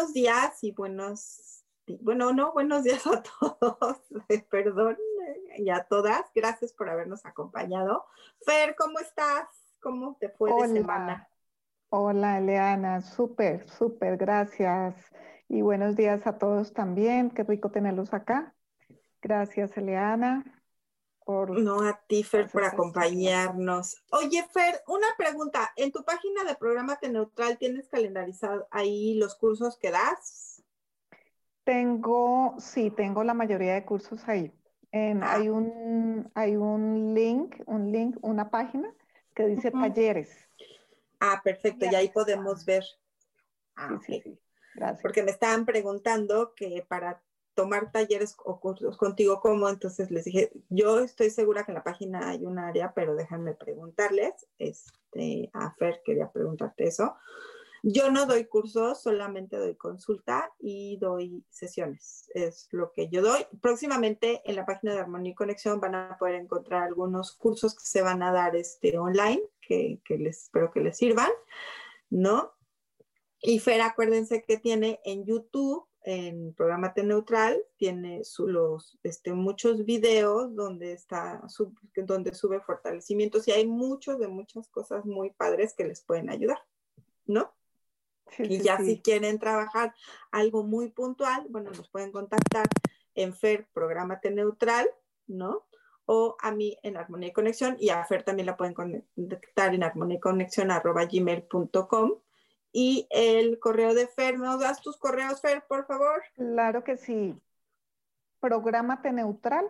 Buenos días y buenos, bueno, no, buenos días a todos, perdón, y a todas. Gracias por habernos acompañado. Fer, ¿cómo estás? ¿Cómo te fue Hola. de semana? Hola, Eleana, súper, súper, gracias. Y buenos días a todos también. Qué rico tenerlos acá. Gracias, Eleana, por... No, a ti, Fer, por acompañarnos. Oye, Fer, una pregunta. En tu página de Programa Neutral tienes calendarizado ahí los cursos que das. Tengo, sí, tengo la mayoría de cursos ahí. En- Ah. hay un, hay un link, un link, una página que dice talleres. Ah, perfecto, y ahí podemos ver. Ah, Sí, sí, ok. sí. Gracias. porque me estaban preguntando que para tomar talleres o cursos contigo, ¿cómo? Entonces les dije, yo estoy segura que en la página hay un área, pero déjenme preguntarles. Este, a Fer quería preguntarte eso. Yo no doy cursos, solamente doy consulta y doy sesiones. Es lo que yo doy. Próximamente en la página de Armonía y Conexión van a poder encontrar algunos cursos que se van a dar este, online, que, que les espero que les sirvan, ¿no? Y Fer, acuérdense que tiene en YouTube, en Programa Neutral, tiene su- los, este, muchos videos donde, está, sub- donde sube fortalecimientos y hay muchos de muchas cosas muy padres que les pueden ayudar, ¿no? Sí, Y sí, ya sí. si quieren trabajar algo muy puntual, bueno, nos pueden contactar en Fer Programa Neutral, ¿no? O a mí en Armonía y Conexión y a Fer también la pueden contactar en armonía y el correo de Fer, ¿nos das tus correos, Fer, por favor? Claro que sí. Programateneutral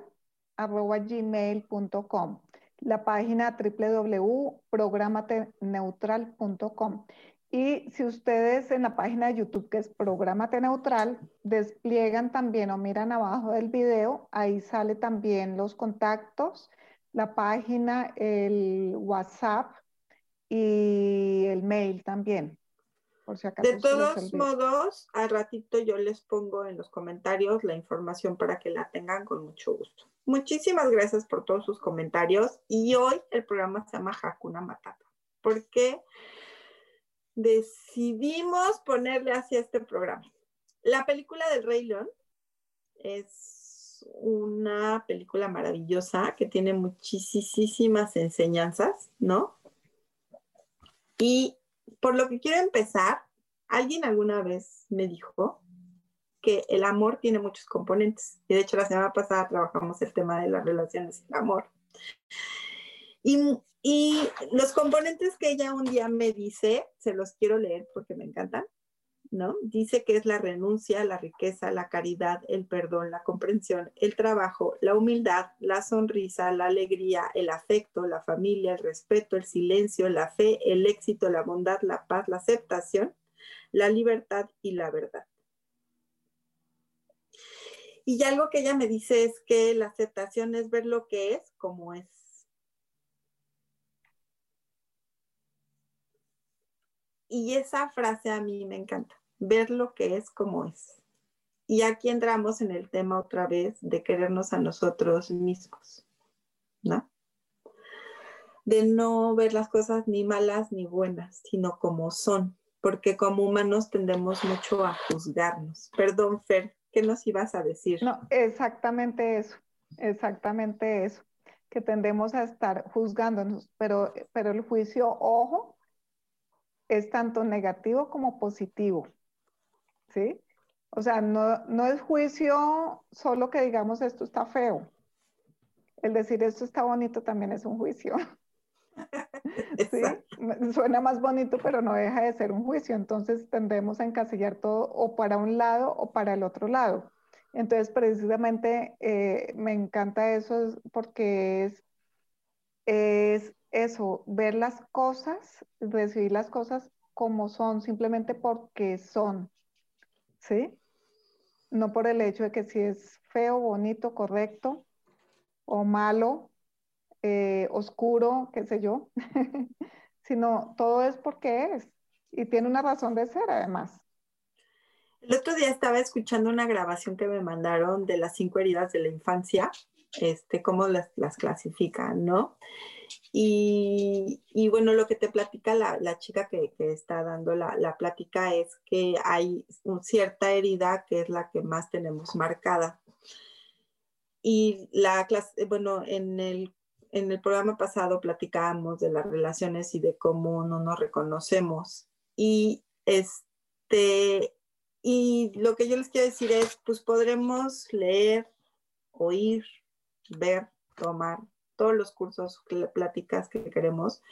arroba gmail.com. La página www.programateneutral.com. Y si ustedes en la página de YouTube, que es Prográmate Neutral, despliegan también o miran abajo del video, ahí sale también los contactos, la página, el WhatsApp y el mail también. Por si acaso De todos modos, al ratito yo les pongo en los comentarios la información para que la tengan con mucho gusto. Muchísimas gracias por todos sus comentarios y hoy el programa se llama Hakuna Matata. ¿Por qué decidimos ponerle así a este programa? La película del Rey León es una película maravillosa que tiene muchísimas enseñanzas, ¿no? Y por lo que quiero empezar, alguien alguna vez me dijo que el amor tiene muchos componentes. Y de hecho la semana pasada trabajamos el tema de las relaciones y el amor. Y, y los componentes que ella un día me dice, se los quiero leer porque me encantan, ¿no? Dice que es la renuncia, la riqueza, la caridad, el perdón, la comprensión, el trabajo, la humildad, la sonrisa, la alegría, el afecto, la familia, el respeto, el silencio, la fe, el éxito, la bondad, la paz, la aceptación, la libertad y la verdad. Y algo que ella me dice es que la aceptación es ver lo que es como es. Y esa frase a mí me encanta, ver lo que es como es. Y aquí entramos en el tema otra vez de querernos a nosotros mismos, ¿no? De no ver las cosas ni malas ni buenas, sino como son, porque como humanos tendemos mucho a juzgarnos. Perdón, Fer, ¿qué nos ibas a decir? No, exactamente eso, exactamente eso, que tendemos a estar juzgándonos, pero, pero el juicio, ojo, es tanto negativo como positivo, ¿sí? O sea, no, no es juicio solo que digamos esto está feo, el decir esto está bonito también es un juicio. ¿Sí? Suena más bonito, pero no deja de ser un juicio. Entonces tendemos a encasillar todo o para un lado o para el otro lado. Entonces, precisamente eh, me encanta eso porque es, es eso, ver las cosas, recibir las cosas como son, simplemente porque son. ¿Sí? No por el hecho de que si es feo, bonito, correcto o malo, eh, oscuro, qué sé yo, sino todo es porque es y tiene una razón de ser además. El otro día estaba escuchando una grabación que me mandaron de las cinco heridas de la infancia, este, cómo las, las clasifican, ¿no? Y, bueno, lo que te platica la, la chica que, que, está dando la, la plática es que hay un, cierta herida que es la que más tenemos marcada. Y la clase, bueno, en el en el programa pasado platicábamos de las relaciones y de cómo no nos reconocemos. Y este, y lo que yo les quiero decir es, pues podremos leer, oír, ver, tomar todos los cursos, pláticas que queremos,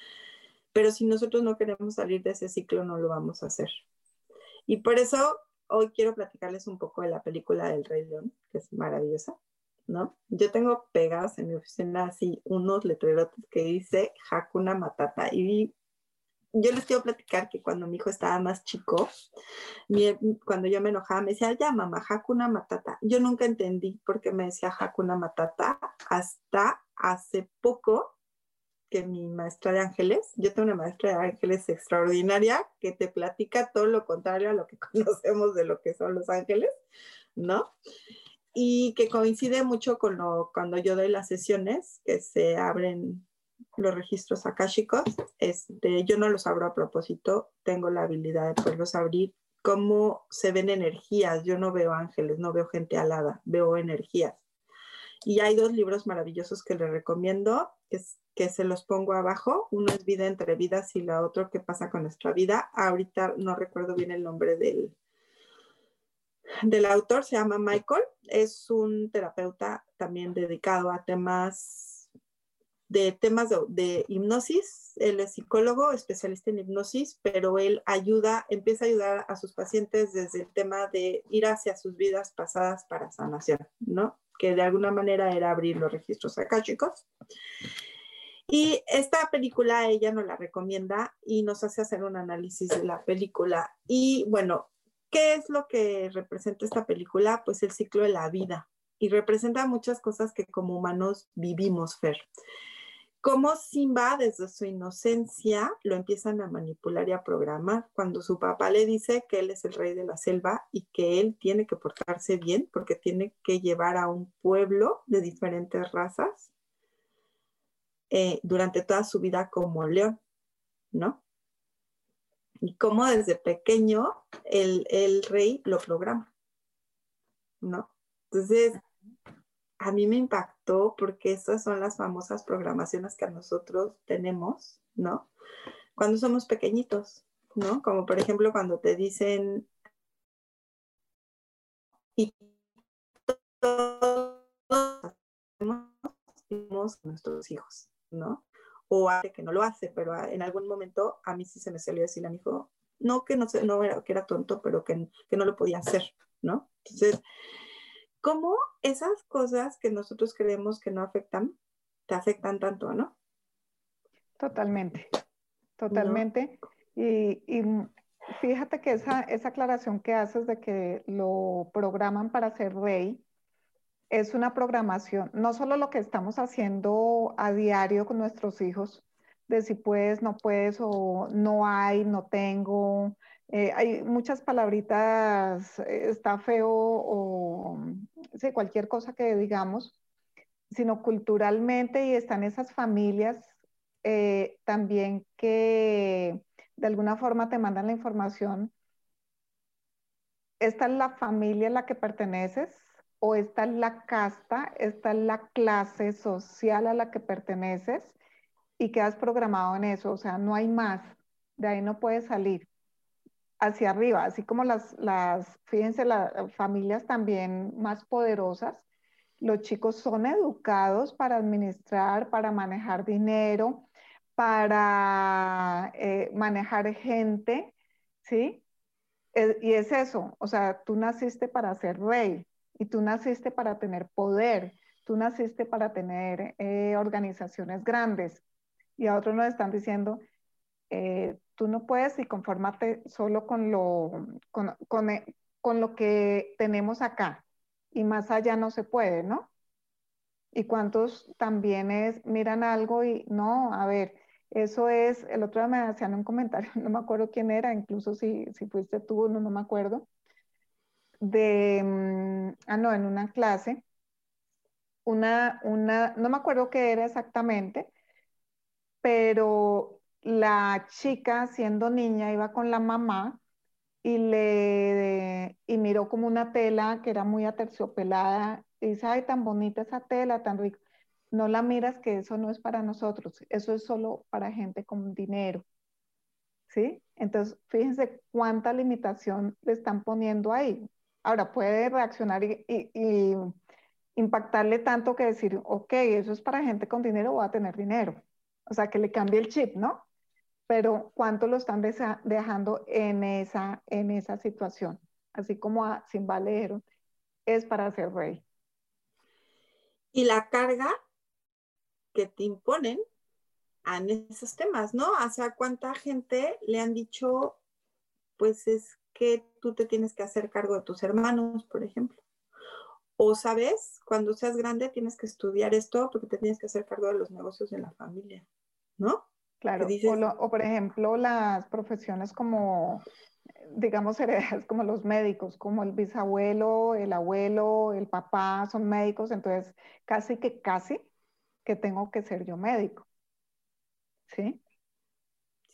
pero si nosotros no queremos salir de ese ciclo, no lo vamos a hacer. Y por eso hoy quiero platicarles un poco de la película del Rey León, que es maravillosa. ¿no? Yo tengo pegados en mi oficina así unos letreros que dice Hakuna Matata y yo les quiero platicar que cuando mi hijo estaba más chico, cuando yo me enojaba me decía, ya mamá, Hakuna Matata. Yo nunca entendí por qué me decía Hakuna Matata hasta hace poco que mi maestra de ángeles, yo tengo una maestra de ángeles extraordinaria que te platica todo lo contrario a lo que conocemos de lo que son los ángeles, ¿no? y que coincide mucho con lo, cuando yo doy las sesiones, que se abren los registros akáshicos. Este, yo no los abro a propósito, tengo la habilidad de poderlos abrir. Cómo se ven energías, yo no veo ángeles, no veo gente alada, veo energías. Y hay dos libros maravillosos que les recomiendo, que, se los pongo abajo. Uno es Vida entre vidas y la otra, ¿Qué pasa con nuestra vida? Ahorita no recuerdo bien el nombre del, del autor se llama Michael, es un terapeuta también dedicado a temas de temas de, hipnosis. Él es psicólogo, especialista en hipnosis, pero él ayuda, empieza a ayudar a sus pacientes desde el tema de ir hacia sus vidas pasadas para sanación, ¿no? Que de alguna manera era abrir los registros chicos. Y esta película ella nos la recomienda y nos hace hacer un análisis de la película. Y bueno, ¿Qué es lo que representa esta película? Pues el ciclo de la vida y representa muchas cosas que como humanos vivimos, Fer. Como Simba desde su inocencia lo empiezan a manipular y a programar cuando su papá le dice que él es el rey de la selva y que él tiene que portarse bien porque tiene que llevar a un pueblo de diferentes razas eh, durante toda su vida como león, ¿no? y cómo desde pequeño el, el, rey lo programa, ¿no? Entonces, a mí me impactó porque esas son las famosas programaciones que nosotros tenemos, ¿no? Cuando somos pequeñitos, ¿no? Como por ejemplo cuando te dicen, y todos nuestros hijos, ¿no? o hace que no lo hace, pero en algún momento a mí sí se me salió decir a mi hijo, no que no, no era, que era tonto, pero que, que no lo podía hacer, ¿no? Entonces, ¿cómo esas cosas que nosotros creemos que no afectan, te afectan tanto, ¿no? Totalmente, totalmente. Y, y, fíjate que esa, esa aclaración que haces de que lo programan para ser rey, es una programación, no solo lo que estamos haciendo a diario con nuestros hijos, de si puedes, no puedes, o no hay, no tengo. Eh, hay muchas palabritas, eh, está feo o sí, cualquier cosa que digamos, sino culturalmente y están esas familias eh, también que de alguna forma te mandan la información. Esta es la familia a la que perteneces, o esta es la casta, esta es la clase social a la que perteneces y quedas programado en eso, o sea, no hay más, de ahí no puedes salir hacia arriba, así como las, las fíjense, las familias también más poderosas los chicos son educados para administrar, para manejar dinero, para eh, manejar gente, ¿sí? Eh, y es eso, o sea, tú naciste para ser rey y tú naciste para tener poder, tú naciste para tener eh, organizaciones grandes. Y a otros nos están diciendo, tú no puedes y conformarte solo con lo, con, con lo que tenemos acá y más allá no se puede, ¿no? Y cuántos también es, miran algo y no, a ver, eso es, el otro día me hacían un comentario, no me acuerdo quién era, incluso si, si fuiste tú, no, no me acuerdo, de, mm, ah, no, en una clase, una, una, no me acuerdo qué era exactamente, pero la chica siendo niña iba con la mamá y le y miró como una tela que era muy aterciopelada y dice, ay, tan bonita esa tela, tan rica no la miras que eso no es para nosotros, eso es solo para gente con dinero. ¿Sí? Entonces, fíjense cuánta limitación le están poniendo ahí. Ahora puede reaccionar y, impactarle tanto que decir, ok, eso es para gente con dinero, voy a tener dinero. O sea, que le cambie el chip, ¿no? Pero cuánto lo están dejando en esa, en esa situación. Así como a Simba es para ser rey. Y la carga que te imponen en esos temas, ¿no? O sea, cuánta gente le han dicho, pues es que tú te tienes que hacer cargo de tus hermanos, por ejemplo. O sabes, cuando seas grande tienes que estudiar esto porque te tienes que hacer cargo de los negocios de la familia, ¿no? Claro, o, por ejemplo las profesiones como, digamos, heredas como los médicos, como el bisabuelo, el abuelo, el papá son médicos, entonces casi que casi que tengo que ser yo médico. ¿Sí?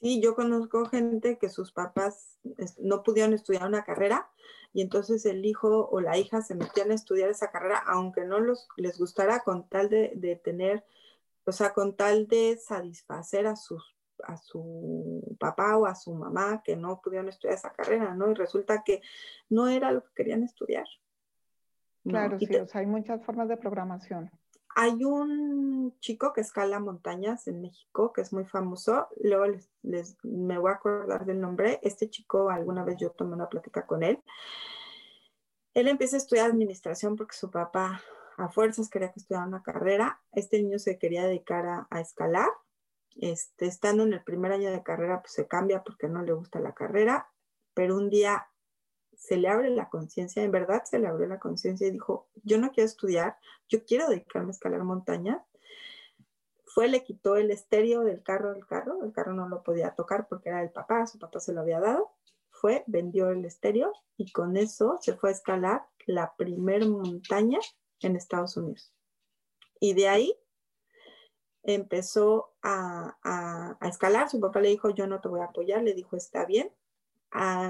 Sí, yo conozco gente que sus papás no pudieron estudiar una carrera y entonces el hijo o la hija se metían a estudiar esa carrera, aunque no los, les gustara con tal de, tener, o sea, con tal de satisfacer a sus a su papá o a su mamá que no pudieron estudiar esa carrera, ¿no? Y resulta que no era lo que querían estudiar. Claro, sí, o sea, hay muchas formas de programación. Hay un chico que escala montañas en México, que es muy famoso. Luego les, me voy a acordar del nombre. Este chico, alguna vez yo tomé una plática con él. Él empieza a estudiar administración porque su papá a fuerzas quería que estudiara una carrera. Este niño se quería dedicar a, escalar. Este, estando en el primer año de carrera, pues se cambia porque no le gusta la carrera. Pero un día se le abre la conciencia, en verdad se le abrió la conciencia y dijo, yo no quiero estudiar, yo quiero dedicarme a escalar montañas. Fue, le quitó el estéreo del carro del carro, el carro no lo podía tocar porque era del papá, su papá se lo había dado. Fue, vendió el estéreo y con eso se fue a escalar la primer montaña en Estados Unidos. Y de ahí empezó a, a, escalar. Su papá le dijo, yo no te voy a apoyar. Le dijo, está bien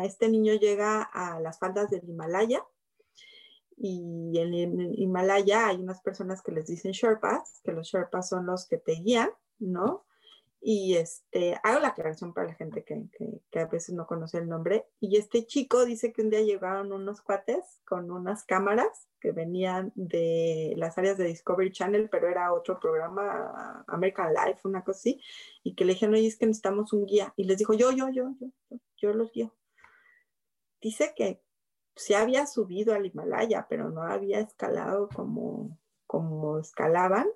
este niño llega a las faldas del Himalaya y en el Himalaya hay unas personas que les dicen Sherpas, que los Sherpas son los que te guían, ¿no? Y este, hago la aclaración para la gente que, que, a veces no conoce el nombre. Y este chico dice que un día llegaron unos cuates con unas cámaras que venían de las áreas de Discovery Channel, pero era otro programa, American Life, una cosa así, y que le dijeron, oye, es que necesitamos un guía. Y les dijo, yo, yo, yo, yo, yo los guío. Dice que se había subido al Himalaya, pero no había escalado como, como escalaban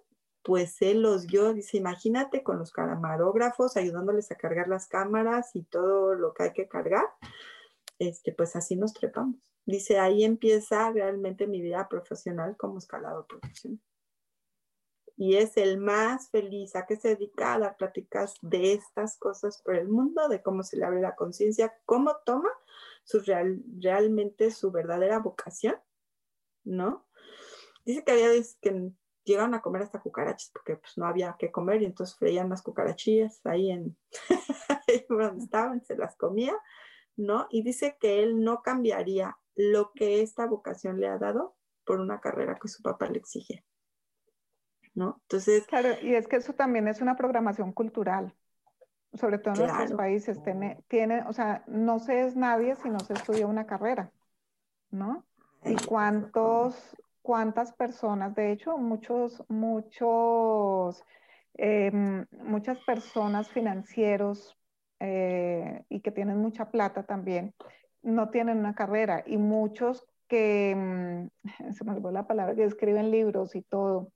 pues él los guió, dice, imagínate con los camarógrafos ayudándoles a cargar las cámaras y todo lo que hay que cargar, este, pues así nos trepamos. Dice, ahí empieza realmente mi vida profesional como escalador profesional. Y es el más feliz a que se dedica a dar pláticas de estas cosas por el mundo, de cómo se le abre la conciencia, cómo toma su real, realmente su verdadera vocación, ¿no? Dice que había que llegaron a comer hasta cucarachas porque pues no había que comer y entonces freían las cucarachillas ahí en donde estaban, se las comía, ¿no? Y dice que él no cambiaría lo que esta vocación le ha dado por una carrera que su papá le exige, ¿no? Entonces... Claro, y es que eso también es una programación cultural, sobre todo en nuestros países, tiene, tiene, o sea, no se es nadie si no se estudia una carrera, ¿no? ¿Y cuántos cuantas personas, de hecho, muchos, muchos, em, muchas personas financieros eh, y que tienen mucha plata también, no tienen una carrera y muchos que, mm, se me olvidó la palabra, que escriben libros y todo,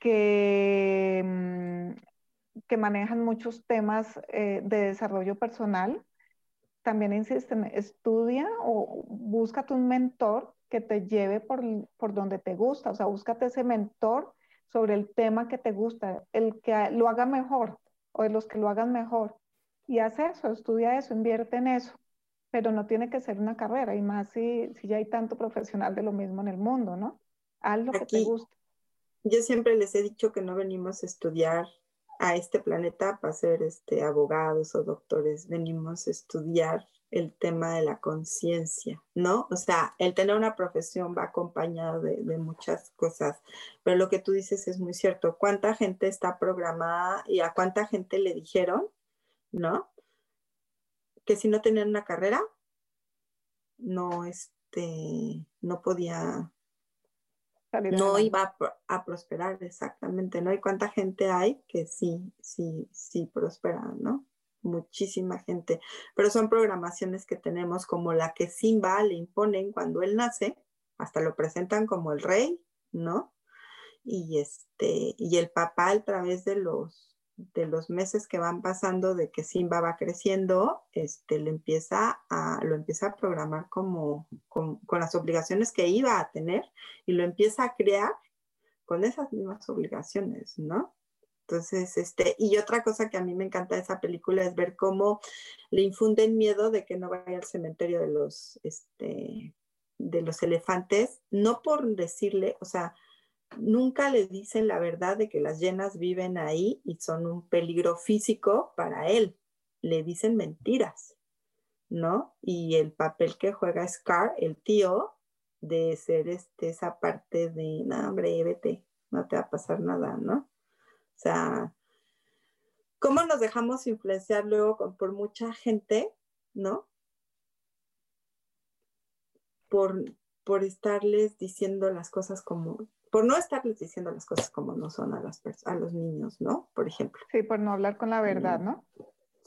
que, mm, que manejan muchos temas eh, de desarrollo personal, también insisten, estudia o búscate un mentor que te lleve por, por donde te gusta, o sea, búscate ese mentor sobre el tema que te gusta, el que lo haga mejor o de los que lo hagan mejor. Y haz eso, estudia eso, invierte en eso, pero no tiene que ser una carrera, y más si, si ya hay tanto profesional de lo mismo en el mundo, ¿no? Haz lo que te gusta. Yo siempre les he dicho que no venimos a estudiar a este planeta para ser este, abogados o doctores, venimos a estudiar el tema de la conciencia, ¿no? O sea, el tener una profesión va acompañado de, de, muchas cosas, pero lo que tú dices es muy cierto. ¿Cuánta gente está programada y a cuánta gente le dijeron, ¿no? Que si no tenían una carrera, no, este, no podía no iba a, prosperar exactamente, ¿no? Y cuánta gente hay que sí, sí, sí prospera, ¿no? Muchísima gente, pero son programaciones que tenemos como la que Simba le imponen cuando él nace, hasta lo presentan como el rey, ¿no? Y este, y el papá a través de los de los meses que van pasando de que Simba va creciendo, este, le empieza a, lo empieza a programar como, con, las obligaciones que iba a tener y lo empieza a crear con esas mismas obligaciones, ¿no? Entonces, este, y otra cosa que a mí me encanta de esa película es ver cómo le infunden miedo de que no vaya al cementerio de los, este, de los elefantes, no por decirle, o sea, nunca le dicen la verdad de que las llenas viven ahí y son un peligro físico para él. Le dicen mentiras, ¿no? Y el papel que juega Scar, el tío, de ser este, esa parte de, no, hombre, vete, no te va a pasar nada, ¿no? O sea, ¿cómo nos dejamos influenciar luego por mucha gente, ¿no? Por, por estarles diciendo las cosas como por no estarles diciendo las cosas como no son a, las a los niños, ¿no? Por ejemplo. Sí, por no hablar con la verdad, ¿no?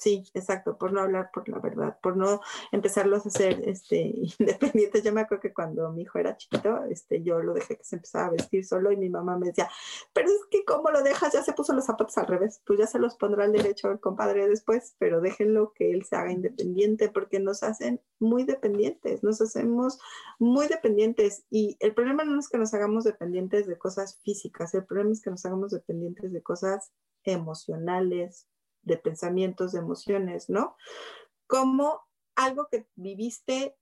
Sí, exacto, por no hablar por la verdad, por no empezarlos a hacer este, independientes. Yo me acuerdo que cuando mi hijo era chiquito, este, yo lo dejé que se empezaba a vestir solo y mi mamá me decía, pero es que ¿cómo lo dejas? Ya se puso los zapatos al revés, pues ya se los pondrá al derecho el compadre después, pero déjenlo que él se haga independiente porque nos hacen muy dependientes, nos hacemos muy dependientes y el problema no es que nos hagamos dependientes de cosas físicas, el problema es que nos hagamos dependientes de cosas emocionales, de pensamientos, de emociones, ¿no? Como algo que viviste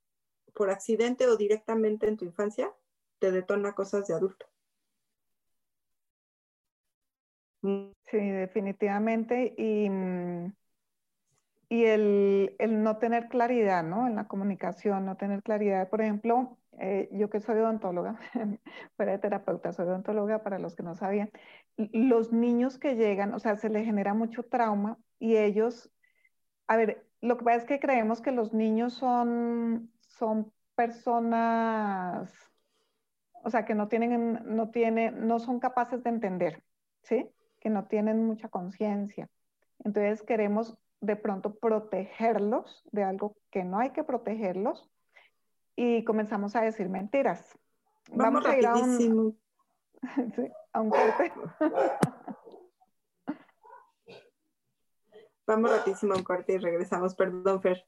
por accidente o directamente en tu infancia te detona cosas de adulto. Sí, definitivamente. Y, mm, y el, el, no tener claridad, ¿no? En la comunicación, no tener claridad. Por ejemplo, eh, yo que soy odontóloga, fuera de terapeuta, soy odontóloga para los que no sabían, los niños que llegan, o sea, se les genera mucho trauma y ellos, a ver, lo que pasa es que creemos que los niños son, son personas, o sea, que no tienen, no tienen, no son capaces de entender, ¿sí? Que no tienen mucha conciencia. Entonces queremos de pronto protegerlos de algo que no hay que protegerlos y comenzamos a decir mentiras. Vamos, a ir a un, sí, a un corte. Vamos rapidísimo a un corte y regresamos. Perdón, Fer.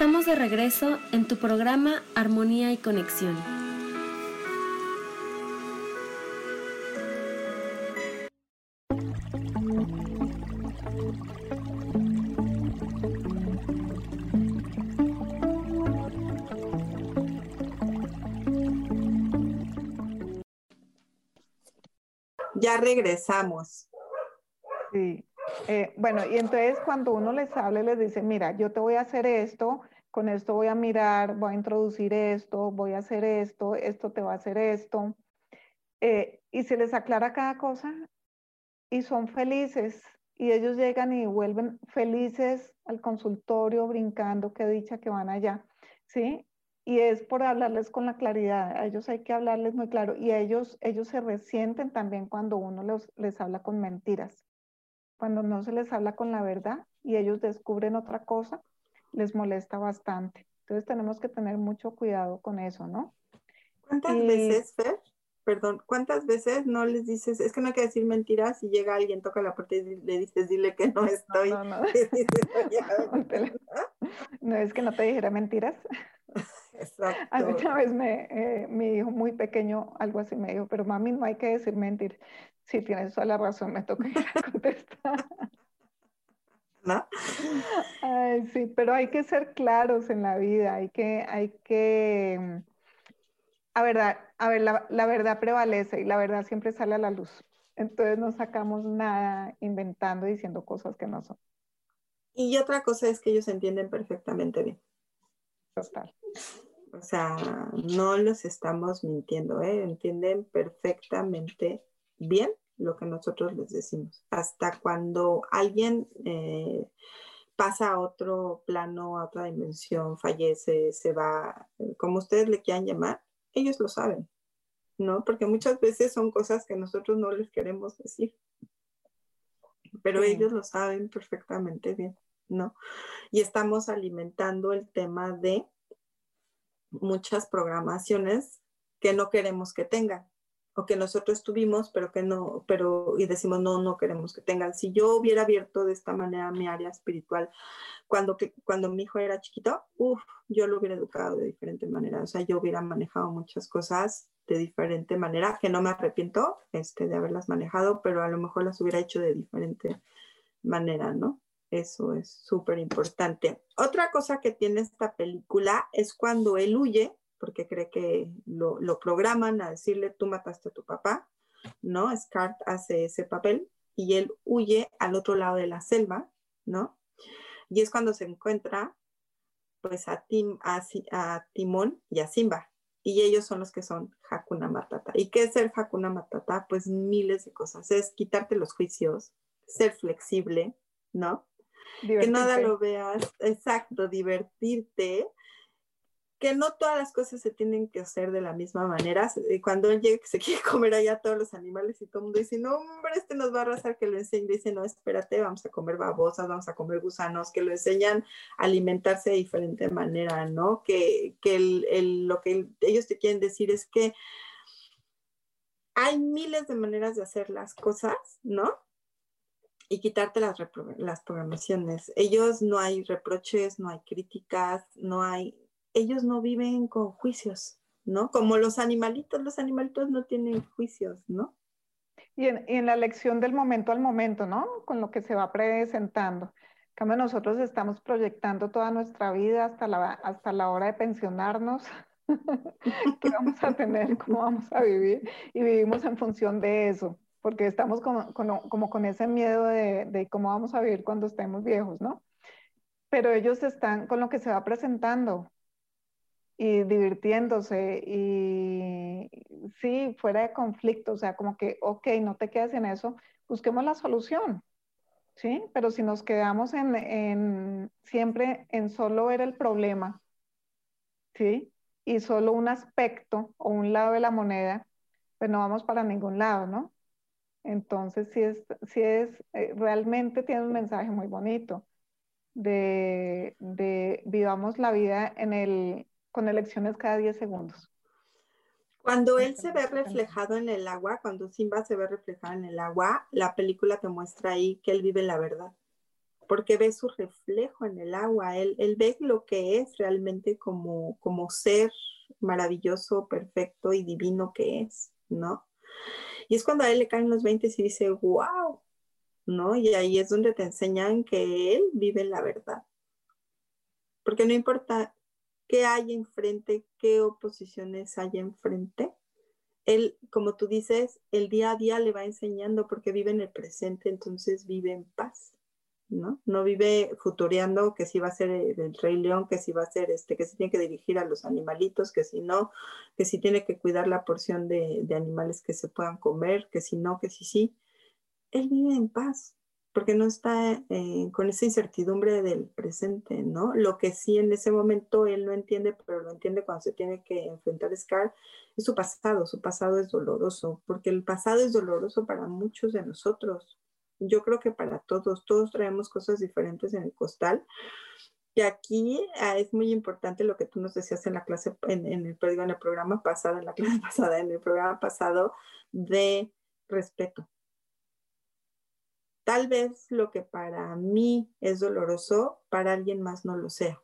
Estamos de regreso en tu programa Armonía y Conexión. Ya regresamos. Sí. Eh, bueno, y entonces cuando uno les habla, les dice, mira, yo te voy a hacer esto, con esto voy a mirar, voy a introducir esto, voy a hacer esto, esto te va a hacer esto. Eh, y se les aclara cada cosa y son felices. Y ellos llegan y vuelven felices al consultorio, brincando, qué dicha que van allá. ¿Sí? Y es por hablarles con la claridad. A ellos hay que hablarles muy claro. Y ellos, ellos se resienten también cuando uno los, les habla con mentiras cuando no se les habla con la verdad y ellos descubren otra cosa, les molesta bastante. Entonces tenemos que tener mucho cuidado con eso, ¿no? ¿Cuántas veces, Fer? Perdón, ¿cuántas veces no les dices, es que no hay que decir mentiras y llega alguien, toca la puerta y le dices, dile que no estoy? No, no, no. no es que no te dijera mentiras. Exacto. A mí una vez me, eh, mi hijo muy pequeño, algo así me dijo, pero mami, no hay que decir mentiras. Sí, tienes toda la razón, me toca contestar. ¿No? Ay, sí, pero hay que ser claros en la vida, hay que, hay que, a, verdad, a ver, la, la verdad prevalece y la verdad siempre sale a la luz. Entonces no sacamos nada inventando, diciendo cosas que no son. Y otra cosa es que ellos entienden perfectamente bien. Total. O sea, no los estamos mintiendo, ¿eh? entienden perfectamente bien lo que nosotros les decimos. Hasta cuando alguien eh, pasa a otro plano, a otra dimensión, fallece, se va, como ustedes le quieran llamar, ellos lo saben, ¿no? Porque muchas veces son cosas que nosotros no les queremos decir, pero Sí. ellos lo saben perfectamente bien, ¿no? Y estamos alimentando el tema de muchas programaciones que no queremos que tengan o que nosotros tuvimos, pero que no, pero y decimos no, no queremos que tengan. Si yo hubiera abierto de esta manera mi área espiritual cuando, que, cuando mi hijo era chiquito, uff, yo lo hubiera educado de diferente manera. O sea, yo hubiera manejado muchas cosas de diferente manera, que no me arrepiento este, de haberlas manejado, pero a lo mejor las hubiera hecho de diferente manera, ¿no? Eso es súper importante. Otra cosa que tiene esta película es cuando él huye porque cree que lo, lo, programan a decirle, tú mataste a tu papá, ¿no? Scar hace ese papel y él huye al otro lado de la selva, ¿no? Y es cuando se encuentra, pues, a, Tim, a, a Timón y a Simba. Y ellos son los que son Hakuna Matata. ¿Y qué es ser Hakuna Matata? Pues miles de cosas. Es quitarte los juicios, ser flexible, ¿no? Divertirte. Que nada lo veas, exacto, divertirte, que no todas las cosas se tienen que hacer de la misma manera. Cuando él llega se quiere comer allá todos los animales y todo el mundo dice, no, hombre, este nos va a arrasar, que lo enseñe. Dice, no, espérate, vamos a comer babosas, vamos a comer gusanos, que lo enseñan a alimentarse de diferente manera, ¿no? Que, que el, lo que ellos te quieren decir es que hay miles de maneras de hacer las cosas, ¿no? Y quitarte las, las programaciones. Ellos no hay reproches, no hay críticas, no hay ellos no viven con juicios, ¿no? Como los animalitos, los animalitos no tienen juicios, ¿no? Y en, la lección del momento al momento, ¿no? Con lo que se va presentando. Como nosotros estamos proyectando toda nuestra vida hasta la, hasta la hora de pensionarnos, qué vamos a tener, cómo vamos a vivir, y vivimos en función de eso, porque estamos como, como, con ese miedo de, de, cómo vamos a vivir cuando estemos viejos, ¿no? Pero ellos están con lo que se va presentando, y divirtiéndose y sí, fuera de conflicto, o sea, como que, ok, no te quedes en eso, busquemos la solución, ¿sí? Pero si nos quedamos en, en siempre en solo ver el problema, ¿sí? Y solo un aspecto o un lado de la moneda, pues no vamos para ningún lado, ¿no? Entonces, sí es, sí es, eh, realmente tiene un mensaje muy bonito de, de vivamos la vida en el, con elecciones cada 10 segundos. Cuando él se ve reflejado en el agua, cuando Simba se ve reflejado en el agua, la película te muestra ahí que él vive la verdad, porque ve su reflejo en el agua, él, él ve lo que es realmente como, como ser maravilloso, perfecto y divino que es, ¿no? Y es cuando a él le caen los 20 y dice, wow, ¿no? Y ahí es donde te enseñan que él vive la verdad. Porque no importa qué hay enfrente, qué oposiciones hay enfrente. Él, como tú dices, el día a día le va enseñando porque vive en el presente, entonces vive en paz, ¿no? No vive futureando que si va a ser el, rey león, que si va a ser este, que si tiene que dirigir a los animalitos, que si no, que si tiene que cuidar la porción de, de animales que se puedan comer, que si no, que si sí. Él vive en paz, porque no está eh, con esa incertidumbre del presente, ¿no? Lo que sí en ese momento él no entiende, pero lo entiende cuando se tiene que enfrentar a Scar, es su pasado, su pasado es doloroso, porque el pasado es doloroso para muchos de nosotros. Yo creo que para todos, todos traemos cosas diferentes en el costal. Y aquí ah, es muy importante lo que tú nos decías en la clase, en, en el, en el programa pasado, en la clase pasada, en el programa pasado, de respeto Tal vez lo que para mí es doloroso, para alguien más no lo sea.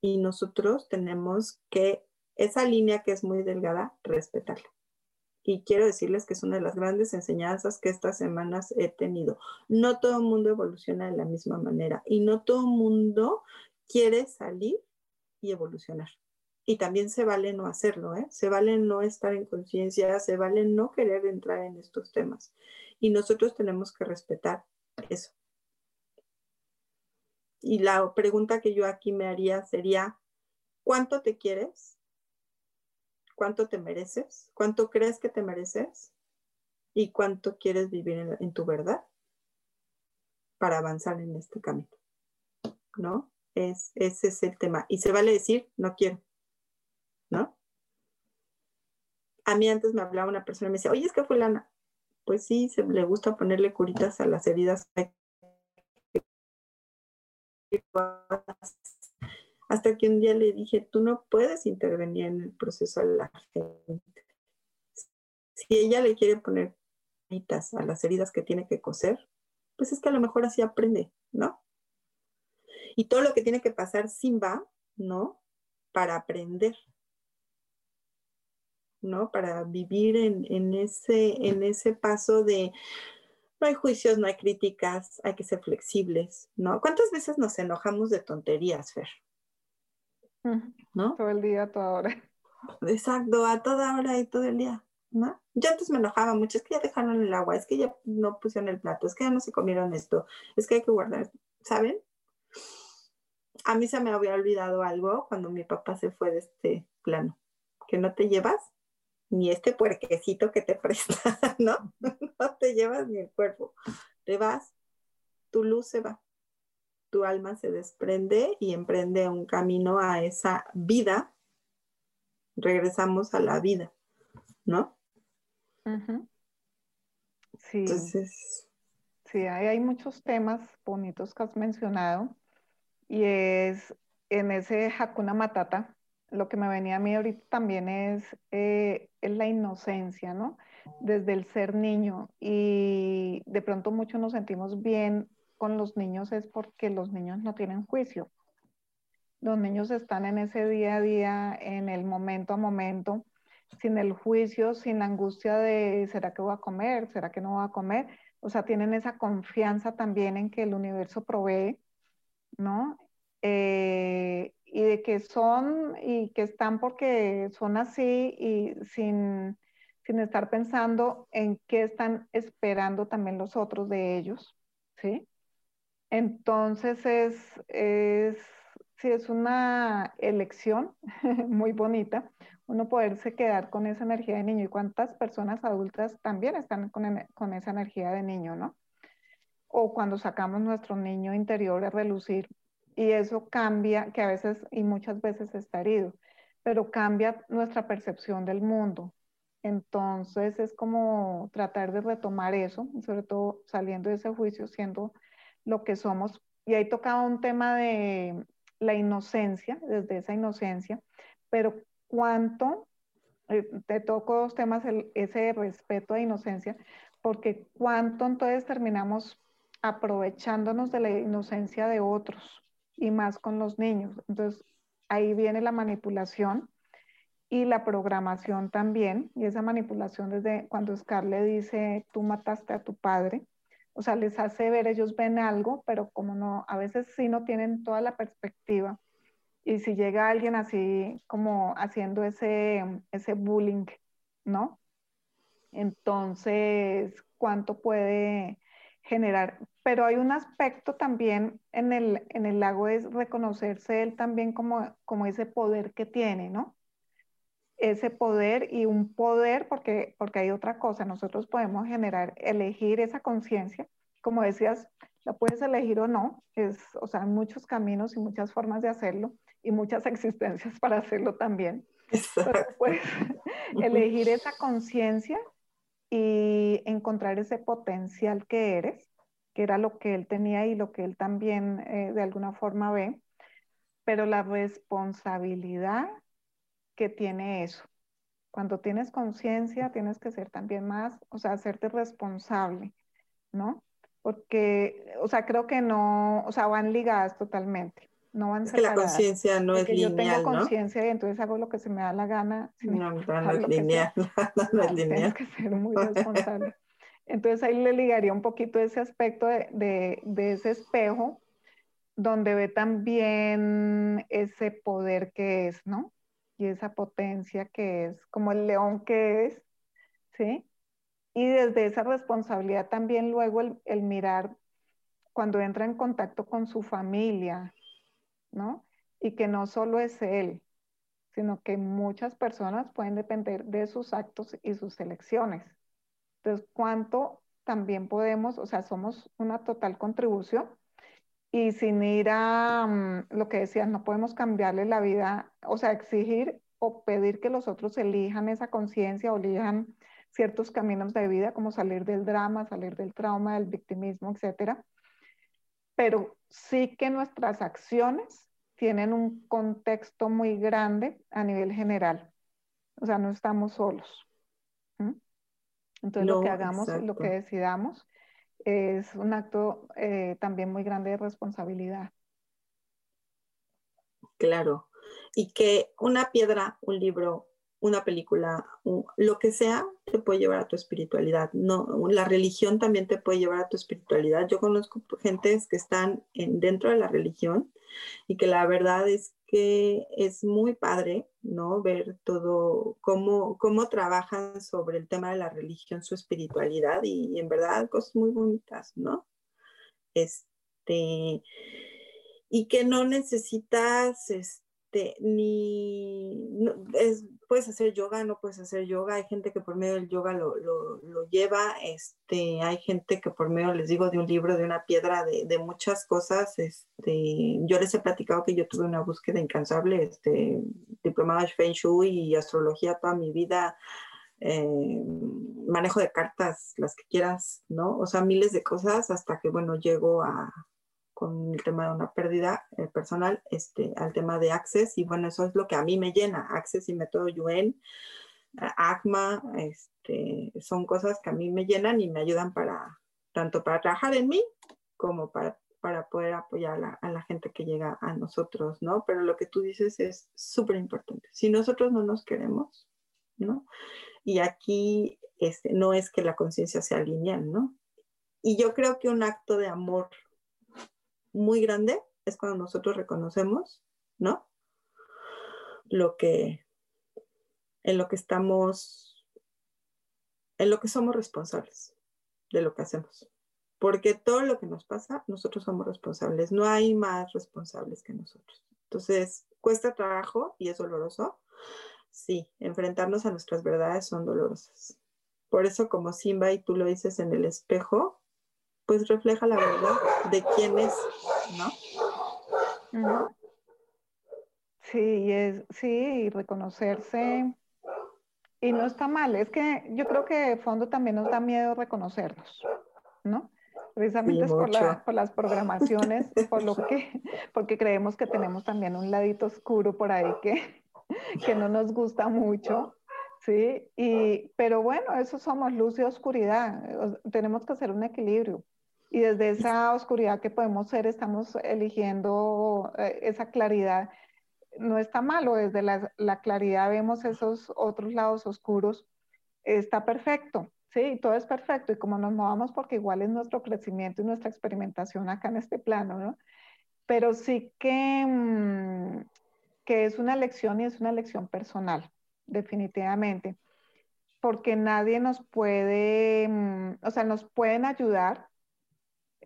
Y nosotros tenemos que, esa línea que es muy delgada, respetarla. Y quiero decirles que es una de las grandes enseñanzas que estas semanas he tenido. No todo el mundo evoluciona de la misma manera y no todo el mundo quiere salir y evolucionar. Y también se vale no hacerlo, ¿eh? Se vale no estar en conciencia, se vale no querer entrar en estos temas y nosotros tenemos que respetar eso. Y la pregunta que yo aquí me haría sería, ¿cuánto te quieres? ¿Cuánto te mereces? ¿Cuánto crees que te mereces? ¿Y cuánto quieres vivir en, tu verdad para avanzar en este camino? ¿No? Es, ese es el tema. Y se vale decir, no quiero. ¿No? A mí antes me hablaba una persona y me decía, oye, es que fulana, pues sí, se le gusta ponerle curitas a las heridas. Hasta que un día le dije, tú no puedes intervenir en el proceso de la gente. Si ella le quiere poner curitas a las heridas que tiene que coser, pues es que a lo mejor así aprende, ¿no? Y todo lo que tiene que pasar Simba, ¿no? Para aprender. ¿No? Para vivir en, ese, en ese paso de no hay juicios, no hay críticas, hay que ser flexibles, ¿no? ¿Cuántas veces nos enojamos de tonterías, Fer? ¿No? Todo el día, toda hora. Exacto, a toda hora y todo el día, ¿no? Yo antes me enojaba mucho, es que ya dejaron el agua, es que ya no pusieron el plato, es que ya no se comieron esto, es que hay que guardar, ¿saben? A mí se me había olvidado algo cuando mi papá se fue de este plano, que no te llevas ni este puerquecito que te presta, ¿no? No te llevas ni el cuerpo. Te vas, tu luz se va, tu alma se desprende y emprende un camino a esa vida regresamos a la vida, ¿no? Sí. Entonces. Sí, hay, muchos temas bonitos que has mencionado y es en ese Hakuna Matata, lo que me venía a mí ahorita también es, eh, es la inocencia, ¿no? Desde el ser niño y de pronto muchos nos sentimos bien con los niños es porque los niños no tienen juicio. Los niños están en ese día a día, en el momento a momento, sin el juicio, sin la angustia de, ¿será que voy a comer? ¿Será que no voy a comer? O sea, tienen esa confianza también en que el universo provee, ¿no? Eh, y de que son y que están porque son así y sin, sin estar pensando en qué están esperando también los otros de ellos, ¿sí? Entonces es, es, sí, es una elección muy bonita uno poderse quedar con esa energía de niño y cuántas personas adultas también están con, con esa energía de niño, ¿no? O cuando sacamos nuestro niño interior a relucir y eso cambia, que a veces y muchas veces está herido, pero cambia nuestra percepción del mundo. Entonces es como tratar de retomar eso, sobre todo saliendo de ese juicio, siendo lo que somos. Y ahí tocaba un tema de la inocencia, desde esa inocencia, pero cuánto, eh, te toco dos temas, ese respeto a inocencia, porque cuánto entonces terminamos aprovechándonos de la inocencia de otros y más con los niños. Entonces ahí viene la manipulación y la programación también, y esa manipulación desde cuando Scar le dice, tú mataste a tu padre, o sea, les hace ver, ellos ven algo, pero como no, a veces sí no tienen toda la perspectiva y si llega alguien así como haciendo ese, ese bullying, ¿no? Entonces, ¿cuánto puede generar? Pero hay un aspecto también en el, en el lago es reconocerse él también como, como ese poder que tiene, ¿no? Ese poder y un poder, porque, porque hay otra cosa, nosotros podemos generar, elegir esa conciencia, como decías, la puedes elegir o no, es, o sea, hay muchos caminos y muchas formas de hacerlo, y muchas existencias para hacerlo también. pues, elegir esa conciencia y encontrar ese potencial que eres, que era lo que él tenía y lo que él también eh, de alguna forma ve, pero la responsabilidad que tiene eso. Cuando tienes conciencia, tienes que ser también más, o sea, hacerte responsable, ¿no? Porque, o sea, creo que no, o sea, van ligadas totalmente no van es que la conciencia no es lineal, yo tengo conciencia y entonces hago lo que se me da la gana. No, no, es lineal, no, es lineal. Tienes que ser muy responsable. Entonces ahí le ligaría un poquito ese aspecto de, de, de, ese espejo, donde ve también ese poder que es, ¿no? Y esa potencia que es, como el león que es, ¿sí? Y desde esa responsabilidad también luego el, el mirar cuando entra en contacto con su familia, ¿no? Y que no solo es él, sino que muchas personas pueden depender de sus actos y sus elecciones. Entonces, ¿cuánto también podemos, o sea, somos una total contribución? Y sin ir a mm, lo que decías, no podemos cambiarle la vida, o sea, exigir o pedir que los otros elijan esa conciencia o elijan ciertos caminos de vida, como salir del drama, salir del trauma, del victimismo, etcétera pero sí que nuestras acciones tienen un contexto muy grande a nivel general. O sea, no estamos solos. Entonces, lo que hagamos, lo que decidamos, es un acto eh, también muy grande de responsabilidad. Claro. Y que una piedra, un libro, una película, lo que sea, te puede llevar a tu espiritualidad. No, la religión también te puede llevar a tu espiritualidad. Yo conozco gentes que están en, dentro de la religión y que la verdad es que es muy padre, ¿no? Ver todo, cómo, cómo trabajan sobre el tema de la religión, su espiritualidad y, en verdad cosas muy bonitas, ¿no? Este, y que no necesitas, este, ni, puedes hacer yoga, no puedes hacer yoga, hay gente que por medio del yoga lo, lleva, este, hay gente que por medio, les digo, de un libro, de una piedra, de, muchas cosas, este, yo les he platicado que yo tuve una búsqueda incansable, este, diplomada de Feng Shui y astrología toda mi vida, eh, manejo de cartas, las que quieras, ¿no? O sea, miles de cosas hasta que, bueno, llego a, con el tema de una pérdida eh, personal este, al tema de Access y bueno, eso es lo que a mí me llena, Access y método Yuen, ACMA, este, son cosas que a mí me llenan y me ayudan para, tanto para trabajar en mí como para, para poder apoyar a la, a la gente que llega a nosotros, ¿no? Pero lo que tú dices es súper importante. Si nosotros no nos queremos, ¿no? Y aquí este, no es que la conciencia sea lineal, ¿no? Y yo creo que un acto de amor muy grande es cuando nosotros reconocemos, ¿no? Lo que, en lo que estamos, en lo que somos responsables de lo que hacemos. Porque todo lo que nos pasa, nosotros somos responsables. No hay más responsables que nosotros. Entonces, cuesta trabajo y es doloroso. Sí, enfrentarnos a nuestras verdades son dolorosas. Por eso, como Simba y tú lo dices en el espejo, pues refleja la verdad de quién es, ¿no? Sí, es, sí, reconocerse. Y no está mal, es que yo creo que de fondo también nos da miedo reconocernos, ¿no? Precisamente es por, las programaciones, por lo que, porque creemos que tenemos también un ladito oscuro por ahí que, que no nos gusta mucho, ¿sí? Y, pero bueno, eso somos luz y oscuridad, tenemos que hacer un equilibrio. Y desde esa oscuridad que podemos ser, estamos eligiendo eh, esa claridad. No está malo, desde la, la, claridad vemos esos otros lados oscuros. Está perfecto, sí, todo es perfecto. Y como nos movamos, porque igual es nuestro crecimiento y nuestra experimentación acá en este plano, ¿no? Pero sí que, mm, que es una lección y es una lección personal, definitivamente. Porque nadie nos puede, mm, o sea, nos pueden ayudar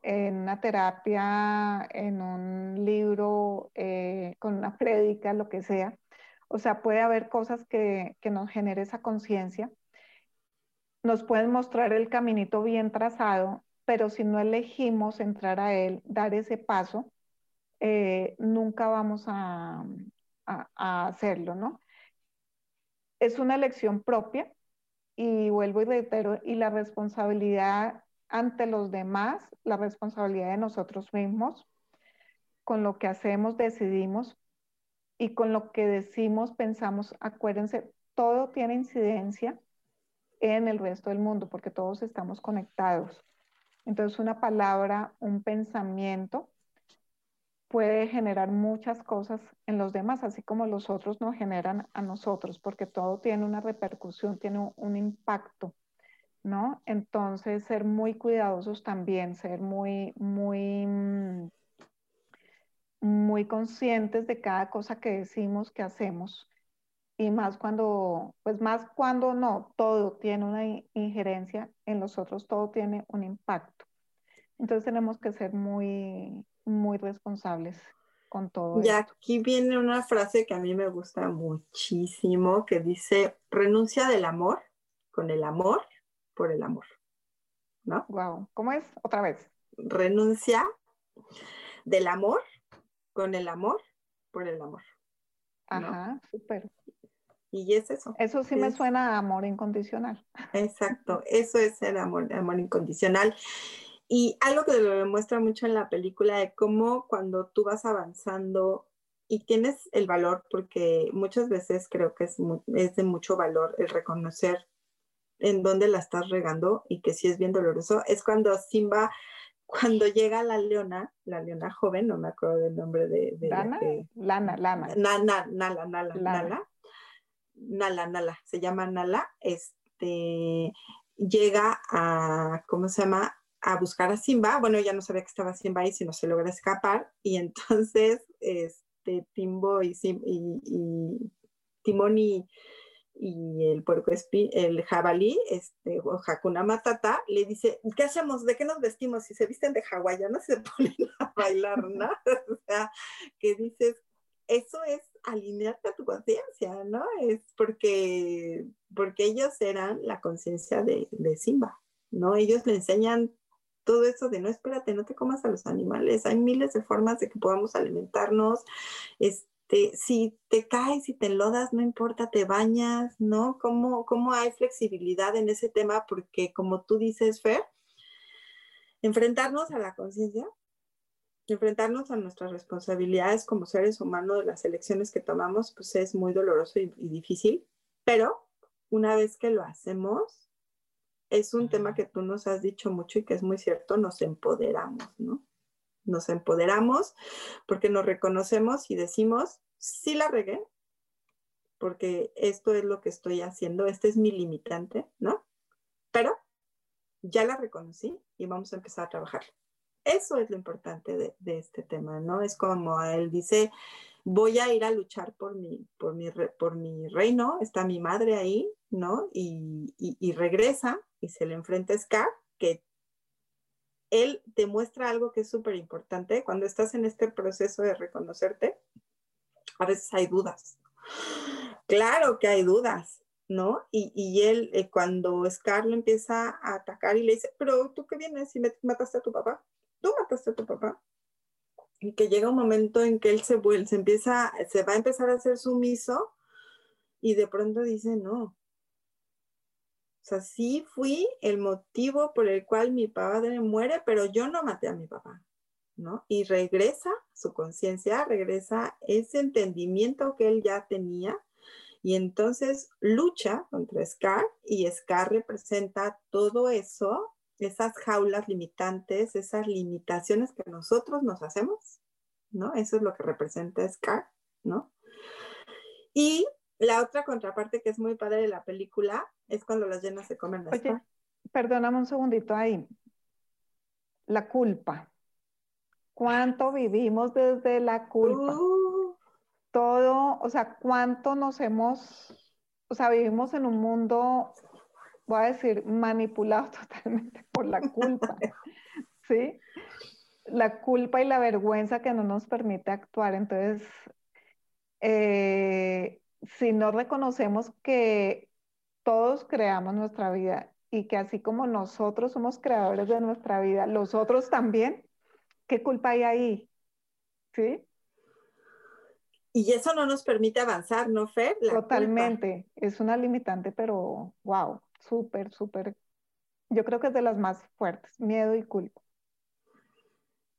en una terapia, en un libro, eh, con una prédica, lo que sea. O sea, puede haber cosas que, que nos genere esa conciencia. Nos pueden mostrar el caminito bien trazado, pero si no elegimos entrar a él, dar ese paso, eh, nunca vamos a, a, a hacerlo, ¿no? Es una elección propia y vuelvo y reitero, y la responsabilidad ante los demás, la responsabilidad de nosotros mismos, con lo que hacemos, decidimos y con lo que decimos, pensamos, acuérdense, todo tiene incidencia en el resto del mundo porque todos estamos conectados. Entonces una palabra, un pensamiento puede generar muchas cosas en los demás, así como los otros nos generan a nosotros, porque todo tiene una repercusión, tiene un impacto. ¿No? Entonces, ser muy cuidadosos también, ser muy, muy, mm, muy conscientes de cada cosa que decimos, que hacemos. Y más cuando, pues más cuando no, todo tiene una injerencia en los otros, todo tiene un impacto. Entonces tenemos que ser muy, muy responsables con todo. Y aquí viene una frase que a mí me gusta muchísimo, que dice, renuncia del amor con el amor por el amor. ¿No? Wow. ¿Cómo es? Otra vez. Renuncia del amor con el amor por el amor. Ajá, súper. Y es eso. Eso sí me suena a amor incondicional. Exacto, eso es el amor, amor incondicional. Y algo que lo demuestra mucho en la película de cómo cuando tú vas avanzando y tienes el valor, porque muchas veces creo que es, es de mucho valor el reconocer en dónde la estás regando y que sí es bien doloroso, es cuando Simba, cuando llega la leona, la leona joven, no me acuerdo del nombre de... de ¿Lana? Lana, Lana. Nala, Nala, Nala, Nala. Nala, Nala, se llama Nala, este, llega a, ¿cómo se llama? A buscar a Simba, bueno, ya no sabía que estaba Simba ahí, sino se logra escapar, y entonces, este, Timbo y, y, y Timón y y el puerco el jabalí, este, o Hakuna Matata, le dice, ¿qué hacemos? ¿De qué nos vestimos? Si se visten de hawaianas se ponen a bailar, ¿no? o sea, que dices, eso es alinearte a tu conciencia, ¿no? Es porque, porque ellos eran la conciencia de, de Simba, ¿no? Ellos le enseñan todo eso de no espérate, no te comas a los animales. Hay miles de formas de que podamos alimentarnos. Este, si te caes, si te enlodas, no importa, te bañas, ¿no? ¿Cómo, cómo hay flexibilidad en ese tema? Porque como tú dices, Fer, enfrentarnos a la conciencia, enfrentarnos a nuestras responsabilidades como seres humanos de las elecciones que tomamos, pues es muy doloroso y, y difícil, pero una vez que lo hacemos, es un tema que tú nos has dicho mucho y que es muy cierto, nos empoderamos, ¿no? Nos empoderamos porque nos reconocemos y decimos, sí la regué, porque esto es lo que estoy haciendo, este es mi limitante, ¿no? Pero ya la reconocí y vamos a empezar a trabajar. Eso es lo importante de, este tema, ¿no? Es como él dice, voy a ir a luchar por mi, por mi, por mi reino, está mi madre ahí, ¿no? Y regresa y se le enfrenta a Scar, que él te muestra algo que es súper importante. Cuando estás en este proceso de reconocerte, a veces hay dudas. Claro que hay dudas, ¿no? Y, él, eh, cuando Scar lo empieza a atacar y le dice, pero tú qué vienes y mataste a tu papá, tú mataste a tu papá. Y que llega un momento en que él se vuelve, se empieza, se va a empezar a hacer sumiso y de pronto dice, no, o sea, sí fui el motivo por el cual mi padre muere, pero yo no maté a mi papá, ¿no? Y regresa su conciencia, regresa ese entendimiento que él ya tenía y entonces lucha contra Scar y Scar representa todo eso, esas jaulas limitantes, esas limitaciones que nosotros nos hacemos, ¿no? Eso es lo que representa Scar, ¿no? Y la otra contraparte que es muy padre de la película es cuando las llenas se comen las Oye, perdóname un segundito ahí. La culpa. ¿Cuánto vivimos desde la culpa? Uh, Todo, o sea, cuánto nos hemos, o sea, vivimos en un mundo, voy a decir, manipulado totalmente por la culpa. ¿Sí? La culpa y la vergüenza que no nos permite actuar. Entonces, eh, si no reconocemos que todos creamos nuestra vida y que así como nosotros somos creadores de nuestra vida, los otros también, ¿qué culpa hay ahí? ¿Sí? y eso no nos permite avanzar, ¿no, Fer? La culpa. Totalmente. Es una limitante, pero wow, súper, súper. Yo creo que es de las más fuertes, miedo y culpa.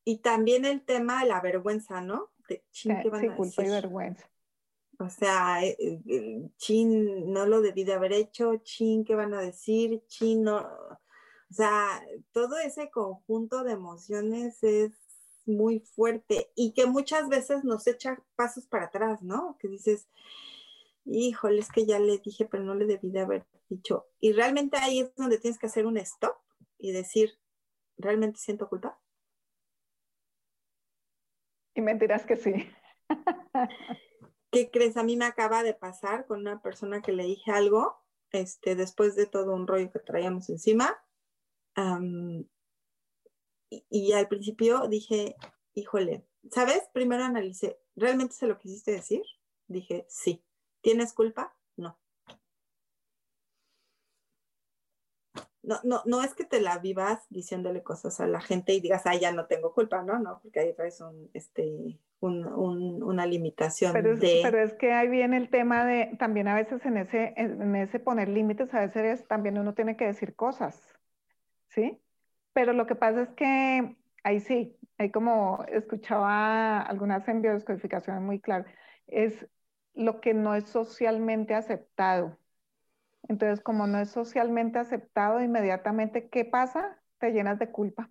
Y también el tema de la vergüenza, ¿no? De, chin, ¿qué van Sí, culpa y vergüenza. O sea, eh, eh, chin, no lo debí de haber hecho, chin, ¿qué van a decir? Chin, no. O sea, todo ese conjunto de emociones es muy fuerte y que muchas veces nos echa pasos para atrás, ¿no? Que dices, híjole, es que ya le dije, pero no le debí de haber dicho. Y realmente ahí es donde tienes que hacer un stop y decir, ¿realmente siento culpa? Y mentiras que sí. ¿Qué crees? A mí me acaba de pasar con una persona que le dije algo, este, después de todo un rollo que traíamos encima. y, y al principio dije, híjole, ¿sabes? Primero analicé, ¿realmente se lo quisiste decir? Dije, sí. ¿Tienes culpa? No. No, no, es que te la vivas diciéndole cosas a la gente y digas, ah, ya no tengo culpa, ¿no? No, porque ahí traes un, este, un, un, una limitación Pero es, de... pero es que ahí viene el tema de, también a veces en ese, en ese poner límites, a veces es- también uno tiene que decir cosas, ¿sí? Pero lo que pasa es que ahí sí, ahí como escuchaba algunas en biodescodificación muy claro, es lo que no es socialmente aceptado. Entonces, como no es socialmente aceptado, inmediatamente, ¿qué pasa? Te llenas de culpa.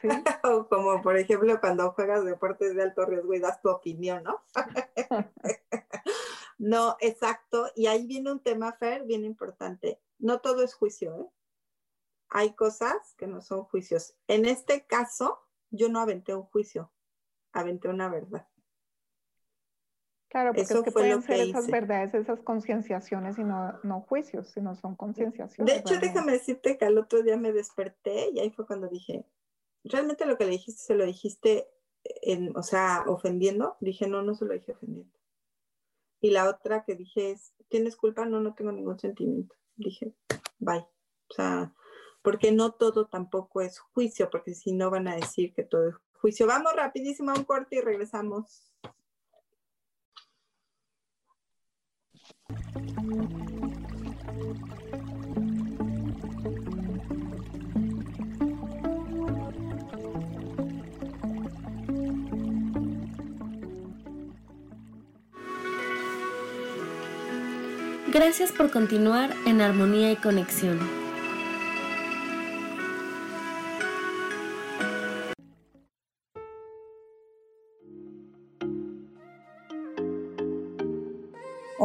¿Sí? O como por ejemplo cuando juegas deportes de alto riesgo y das tu opinión, ¿no? no, exacto. Y ahí viene un tema, Fer, bien importante. No todo es juicio, ¿eh? Hay cosas que no son juicios. En este caso, yo no aventé un juicio, aventé una verdad. Claro, porque Eso es que fue lo pueden ser que esas hice. verdades, esas concienciaciones y no, no juicios, sino son concienciaciones. De hecho, realmente. déjame decirte que al otro día me desperté y ahí fue cuando dije, realmente lo que le dijiste se lo dijiste en, o sea, ofendiendo, dije, no, no se lo dije ofendiendo. Y la otra que dije es, ¿tienes culpa? No, no tengo ningún sentimiento. Dije, bye. O sea, porque no todo tampoco es juicio, porque si no van a decir que todo es juicio. Vamos rapidísimo a un corte y regresamos. Gracias por continuar en armonía y conexión.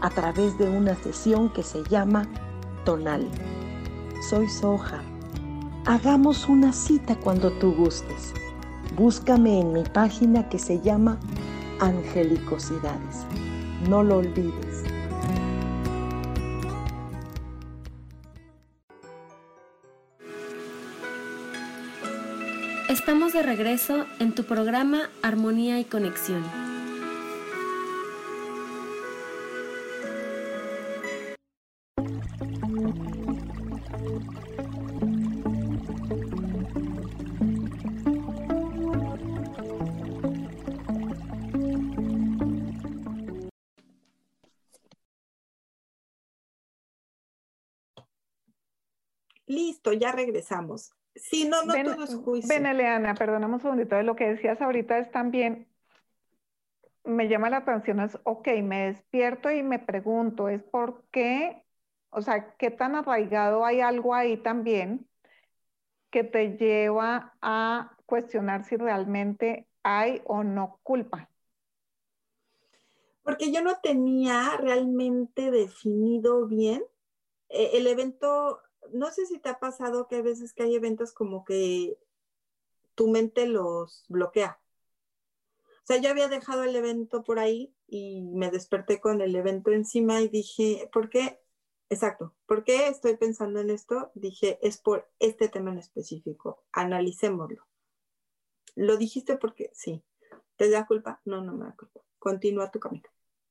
a través de una sesión que se llama Tonal. Soy Soja. Hagamos una cita cuando tú gustes. Búscame en mi página que se llama Angelicosidades. No lo olvides. Estamos de regreso en tu programa Armonía y Conexión. Listo, ya regresamos. Sí, no, no Ven, todo es juicio. Eleana, perdóname un segundito. Lo que decías ahorita es también, me llama la atención, es, ok, me despierto y me pregunto, es por qué, o sea, qué tan arraigado hay algo ahí también que te lleva a cuestionar si realmente hay o no culpa. Porque yo no tenía realmente definido bien eh, el evento. No sé si te ha pasado que hay veces que hay eventos como que tu mente los bloquea. O sea, yo había dejado el evento por ahí y me desperté con el evento encima y dije, ¿por qué? Exacto, ¿por qué estoy pensando en esto? Dije, es por este tema en específico, analicémoslo. ¿Lo dijiste porque sí? ¿Te da culpa? No, no me da culpa. Continúa tu camino.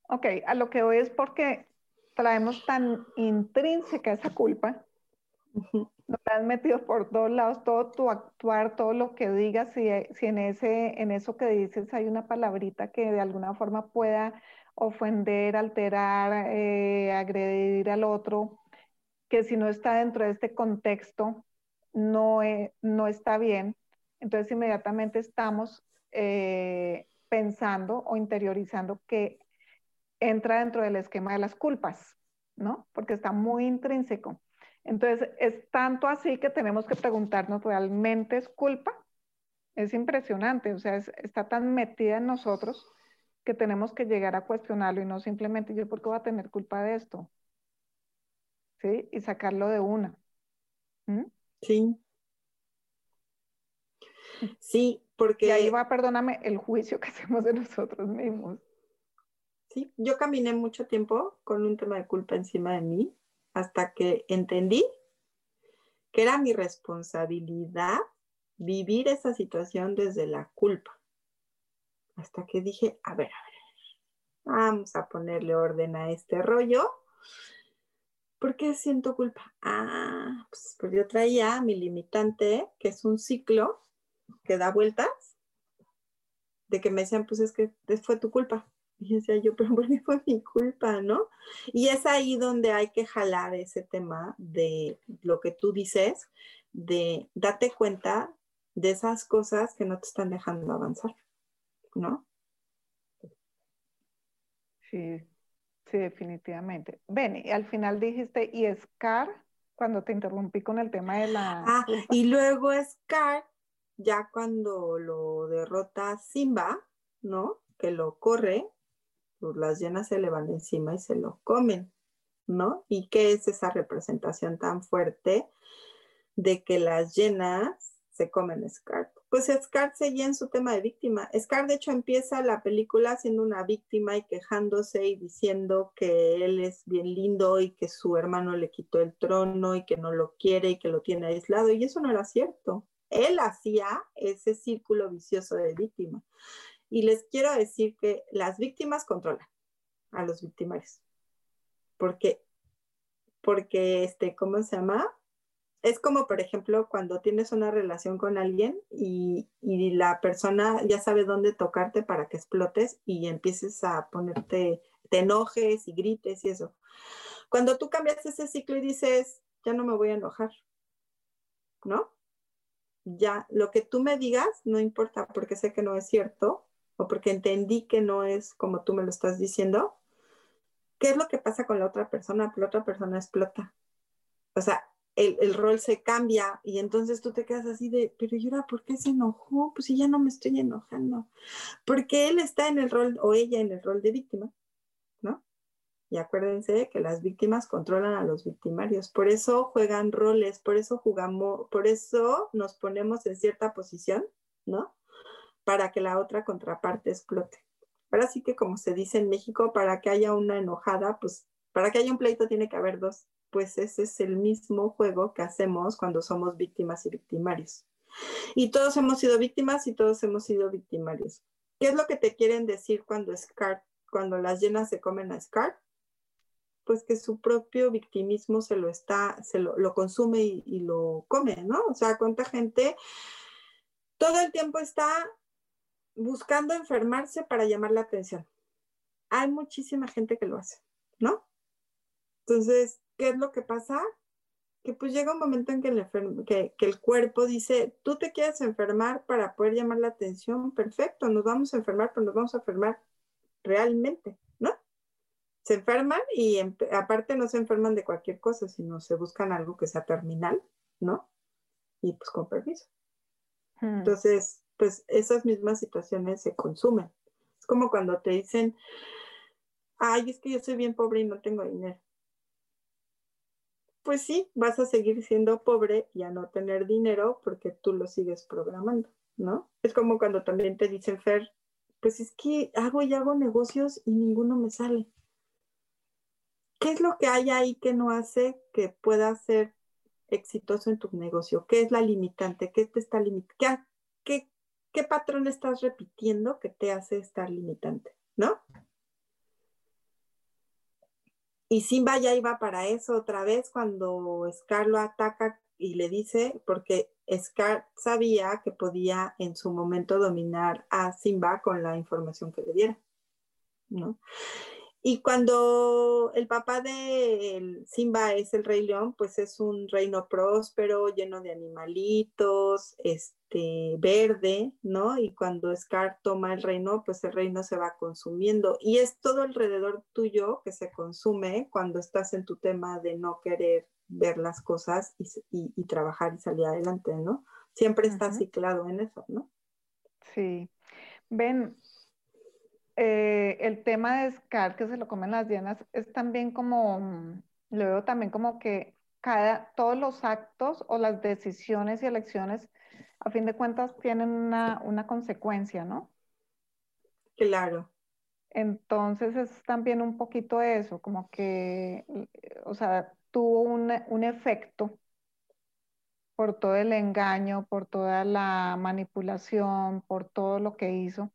Ok, a lo que voy es porque traemos tan intrínseca esa culpa, Nos la has metido por todos lados, todo tu actuar, todo lo que digas, si, si en ese, en eso que dices hay una palabrita que de alguna forma pueda ofender, alterar, eh, agredir al otro, que si no está dentro de este contexto, no, eh, no está bien. Entonces inmediatamente estamos eh, pensando o interiorizando que entra dentro del esquema de las culpas, ¿no? Porque está muy intrínseco. Entonces, es tanto así que tenemos que preguntarnos, ¿realmente es culpa? Es impresionante, o sea, es- está tan metida en nosotros que tenemos que llegar a cuestionarlo y no simplemente yo, ¿por qué voy a tener culpa de esto? ¿Sí? Y sacarlo de una. ¿Mm? Sí. Sí, Porque... Y ahí va, perdóname, el juicio que hacemos de nosotros mismos. Sí, yo caminé mucho tiempo con un tema de culpa encima de mí hasta que entendí que era mi responsabilidad vivir esa situación desde la culpa. Hasta que dije, a ver, a ver, vamos a ponerle orden a este rollo. ¿Por qué siento culpa? Ah, pues, yo traía mi limitante, que es un ciclo que da vueltas, de que me decían, pues es que fue tu culpa. Y decía yo, pero ¿por qué fue mi culpa, no? Y es ahí donde hay que jalar ese tema de lo que tú dices, de date cuenta de esas cosas que no te están dejando avanzar, ¿no? Sí, sí, definitivamente. Ven, y al final dijiste, y Scar, cuando te interrumpí con el tema de la... Ah, y luego Scar, ya cuando lo derrota Simba, ¿no? Que lo corre, pues las llenas se le van encima y se lo comen, ¿no? ¿Y qué es esa representación tan fuerte de que las llenas se comen Scar. Pues Scar seguía en su tema de víctima. Scar, de hecho, empieza la película siendo una víctima y quejándose y diciendo que él es bien lindo y que su hermano le quitó el trono y que no lo quiere y que lo tiene aislado. Y eso no era cierto. Él hacía ese círculo vicioso de víctima. Y les quiero decir que las víctimas controlan a los victimarios. Porque, porque, este, ¿cómo se llama? es como, por ejemplo, cuando tienes una relación con alguien y, la persona ya sabe dónde tocarte para que explotes y empieces a ponerte, te enojes y grites y eso. Cuando tú cambias ese ciclo y dices, ya no me voy a enojar, ¿no? Ya, lo que tú me digas no importa porque sé que no es cierto o porque entendí que no es como tú me lo estás diciendo. ¿Qué es lo que pasa con la otra persona? La otra persona explota. O sea, el, rol se cambia y entonces tú te quedas así de, pero Yura, ¿por qué se enojó? Pues si ya no me estoy enojando. Porque él está en el rol o ella en el rol de víctima, ¿no? Y acuérdense que las víctimas controlan a los victimarios, por eso juegan roles, por eso jugamos, por eso nos ponemos en cierta posición, ¿no? Para que la otra contraparte explote. Ahora sí que como se dice en México, para que haya una enojada, pues para que haya un pleito tiene que haber dos pues ese es el mismo juego que hacemos cuando somos víctimas y victimarios. Y todos hemos sido víctimas y todos hemos sido victimarios. ¿Qué es lo que te quieren decir cuando las llenas se comen a Scar? Pues que su propio victimismo se lo está, se lo, consume y, y lo come, ¿no? O sea, cuánta gente todo el tiempo está buscando enfermarse para llamar la atención. Hay muchísima gente que lo hace, ¿no? Entonces, ¿qué es lo que pasa? Que pues llega un momento en que el, que, el cuerpo dice, tú te quieres enfermar para poder llamar la atención, perfecto, nos vamos a enfermar, pero nos vamos a enfermar realmente, ¿no? Se enferman y aparte no se enferman de cualquier cosa, sino se buscan algo que sea terminal, ¿no? Y pues con permiso. Hmm. Entonces, pues esas mismas situaciones se consumen. Es como cuando te dicen, ay, es que yo soy bien pobre y no tengo dinero pues sí, vas a seguir siendo pobre y a no tener dinero porque tú lo sigues programando, ¿no? Es como cuando también te dicen, Fer, pues es que hago y hago negocios y ninguno me sale. ¿Qué es lo que hay ahí que no hace que pueda ser exitoso en tu negocio? ¿Qué es la limitante? ¿Qué te está limitando? ¿Qué, ¿Qué patrón estás repitiendo que te hace estar limitante? ¿No? Y Simba ya iba para eso otra vez cuando Scar lo ataca y le dice, porque Scar sabía que podía en su momento dominar a Simba con la información que le diera, ¿no? Y cuando el papá de Simba es el rey león, pues es un reino próspero, lleno de animalitos, este, verde, ¿no? Y cuando Scar toma el reino, pues el reino se va consumiendo. Y es todo alrededor tuyo que se consume cuando estás en tu tema de no querer ver las cosas y, trabajar y salir adelante, ¿no? Siempre estás ciclado en eso, ¿no? Sí. Ven, eh, el tema de Scar, que se lo comen las llenas, es también como, mm, lo veo también como que cada, todos los actos o las decisiones y elecciones a fin de cuentas tienen una, una consecuencia, ¿no? Claro. Entonces es también un poquito eso, como que, o sea, tuvo un, un efecto por todo el engaño, por toda la manipulación, por todo lo que hizo.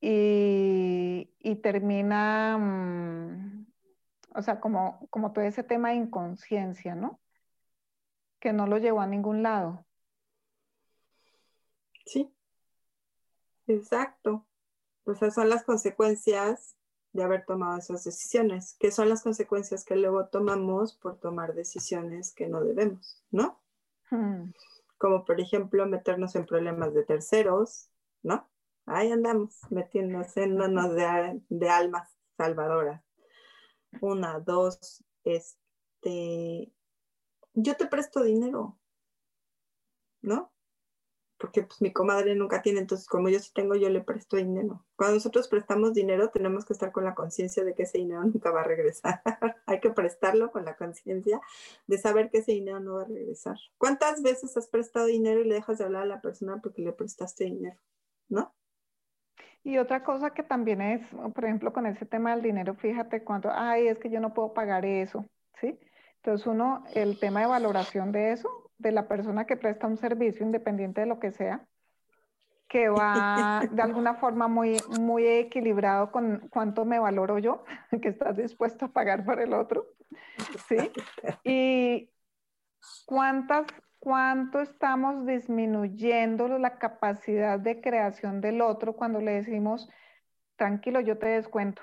Y, y termina, mm, o sea, como, como todo ese tema de inconsciencia, ¿no? Que no lo llevó a ningún lado. Sí, exacto. Pues esas son las consecuencias de haber tomado esas decisiones, que son las consecuencias que luego tomamos por tomar decisiones que no debemos, ¿no? Hmm. Como por ejemplo meternos en problemas de terceros, ¿no? Ahí andamos metiéndonos en de, de almas salvadoras. Una, dos, este, yo te presto dinero, ¿no? porque pues mi comadre nunca tiene, entonces como yo sí tengo, yo le presto dinero. Cuando nosotros prestamos dinero, tenemos que estar con la conciencia de que ese dinero nunca va a regresar. Hay que prestarlo con la conciencia de saber que ese dinero no va a regresar. ¿Cuántas veces has prestado dinero y le dejas de hablar a la persona porque le prestaste dinero? ¿No? Y otra cosa que también es, por ejemplo, con ese tema del dinero, fíjate cuando, ay, es que yo no puedo pagar eso, ¿sí? Entonces uno, el tema de valoración de eso, de la persona que presta un servicio, independiente de lo que sea, que va de alguna forma muy, muy equilibrado con cuánto me valoro yo, que estás dispuesto a pagar por el otro, ¿sí? Y cuántas, cuánto estamos disminuyendo la capacidad de creación del otro cuando le decimos, tranquilo, yo te descuento,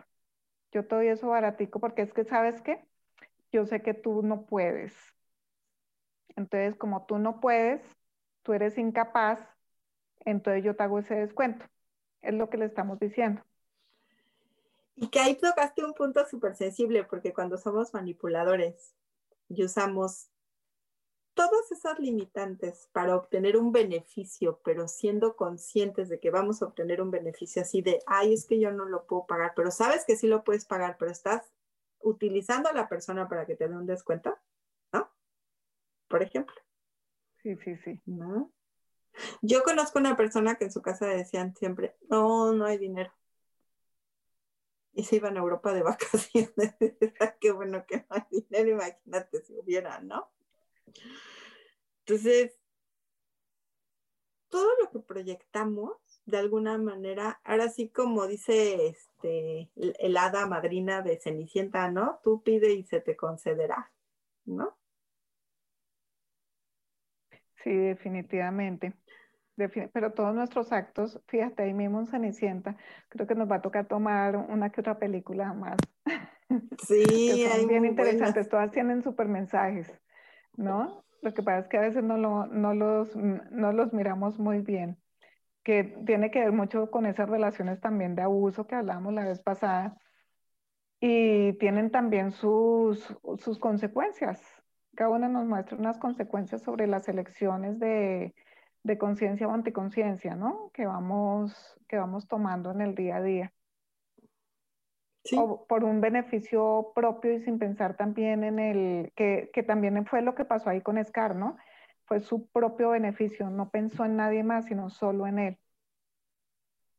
yo te doy eso baratico, porque es que, ¿sabes qué? Yo sé que tú no puedes, entonces, como tú no puedes, tú eres incapaz, entonces yo te hago ese descuento. Es lo que le estamos diciendo. Y que ahí tocaste un punto súper sensible, porque cuando somos manipuladores y usamos todas esas limitantes para obtener un beneficio, pero siendo conscientes de que vamos a obtener un beneficio así de, ay, es que yo no lo puedo pagar, pero sabes que sí lo puedes pagar, pero estás utilizando a la persona para que te dé un descuento, por ejemplo. Sí, sí, sí. ¿No? Yo conozco una persona que en su casa decían siempre, no, no hay dinero. Y se iban a Europa de vacaciones. Qué bueno que no hay dinero, imagínate si hubiera, ¿no? Entonces, todo lo que proyectamos, de alguna manera, ahora sí como dice este, el hada madrina de Cenicienta, ¿no? Tú pide y se te concederá, ¿no? Sí, definitivamente. pero todos nuestros actos, fíjate, ahí mismo en Cenicienta, creo que nos va a tocar tomar una que otra película más. Sí, que son bien interesantes, todas tienen super mensajes, ¿no? Lo que pasa es que a veces no, lo, no, los, no los miramos muy bien, que tiene que ver mucho con esas relaciones también de abuso que hablamos la vez pasada, y tienen también sus, sus consecuencias, cada uno nos muestra unas consecuencias sobre las elecciones de, conciencia o anticonciencia, ¿no? Que vamos, que vamos tomando en el día a día. O por un beneficio propio y sin pensar también en el, que, que, también fue lo que pasó ahí con Scar, ¿no? Fue su propio beneficio, no pensó en nadie más, sino solo en él.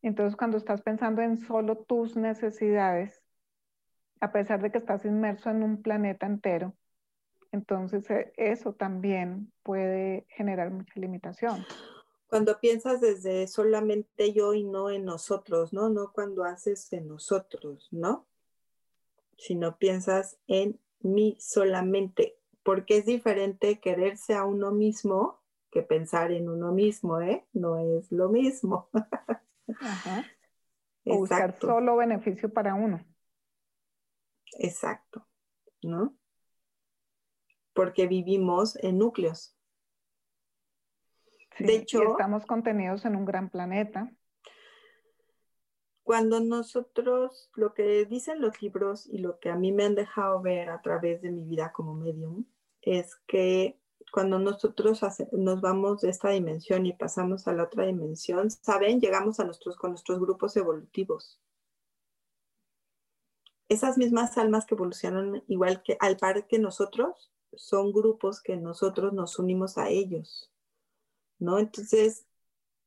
Entonces, cuando estás pensando en solo tus necesidades, a pesar de que estás inmerso en un planeta entero, entonces, eh, eso también puede generar mucha limitación. Cuando piensas desde solamente yo y no en nosotros, ¿no? No cuando haces en nosotros, ¿no? Sino piensas en mí solamente, porque es diferente quererse a uno mismo que pensar en uno mismo, ¿eh? No es lo mismo. Ajá. buscar solo beneficio para uno. Exacto, ¿no? porque vivimos en núcleos. De hecho, estamos contenidos en un gran planeta. Cuando nosotros, lo que dicen los libros y lo que a mí me han dejado ver a través de mi vida como medium, es que cuando nosotros nos vamos de esta dimensión y pasamos a la otra dimensión, saben, llegamos a nuestros, con nuestros grupos evolutivos. Esas mismas almas que evolucionan igual que al par que nosotros, son grupos que nosotros nos unimos a ellos. ¿No? Entonces,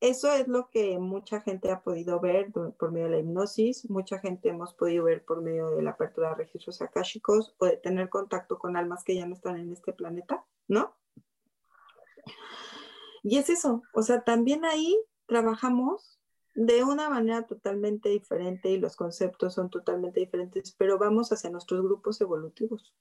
eso es lo que mucha gente ha podido ver por medio de la hipnosis, mucha gente hemos podido ver por medio de la apertura de registros akáshicos o de tener contacto con almas que ya no están en este planeta, ¿no? Y es eso, o sea, también ahí trabajamos de una manera totalmente diferente y los conceptos son totalmente diferentes, pero vamos hacia nuestros grupos evolutivos.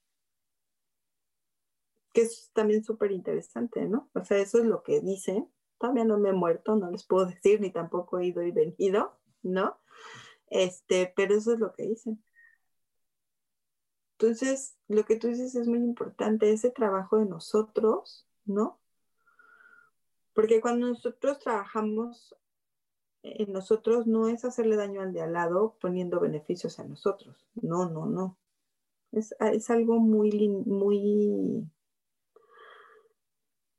Que es también súper interesante, ¿no? O sea, eso es lo que dicen. Todavía no me he muerto, no les puedo decir, ni tampoco he ido y venido, ¿no? Este, pero eso es lo que dicen. Entonces, lo que tú dices es muy importante, ese trabajo de nosotros, ¿no? Porque cuando nosotros trabajamos en nosotros no es hacerle daño al de al lado poniendo beneficios a nosotros. No, no, no. Es, algo muy, muy,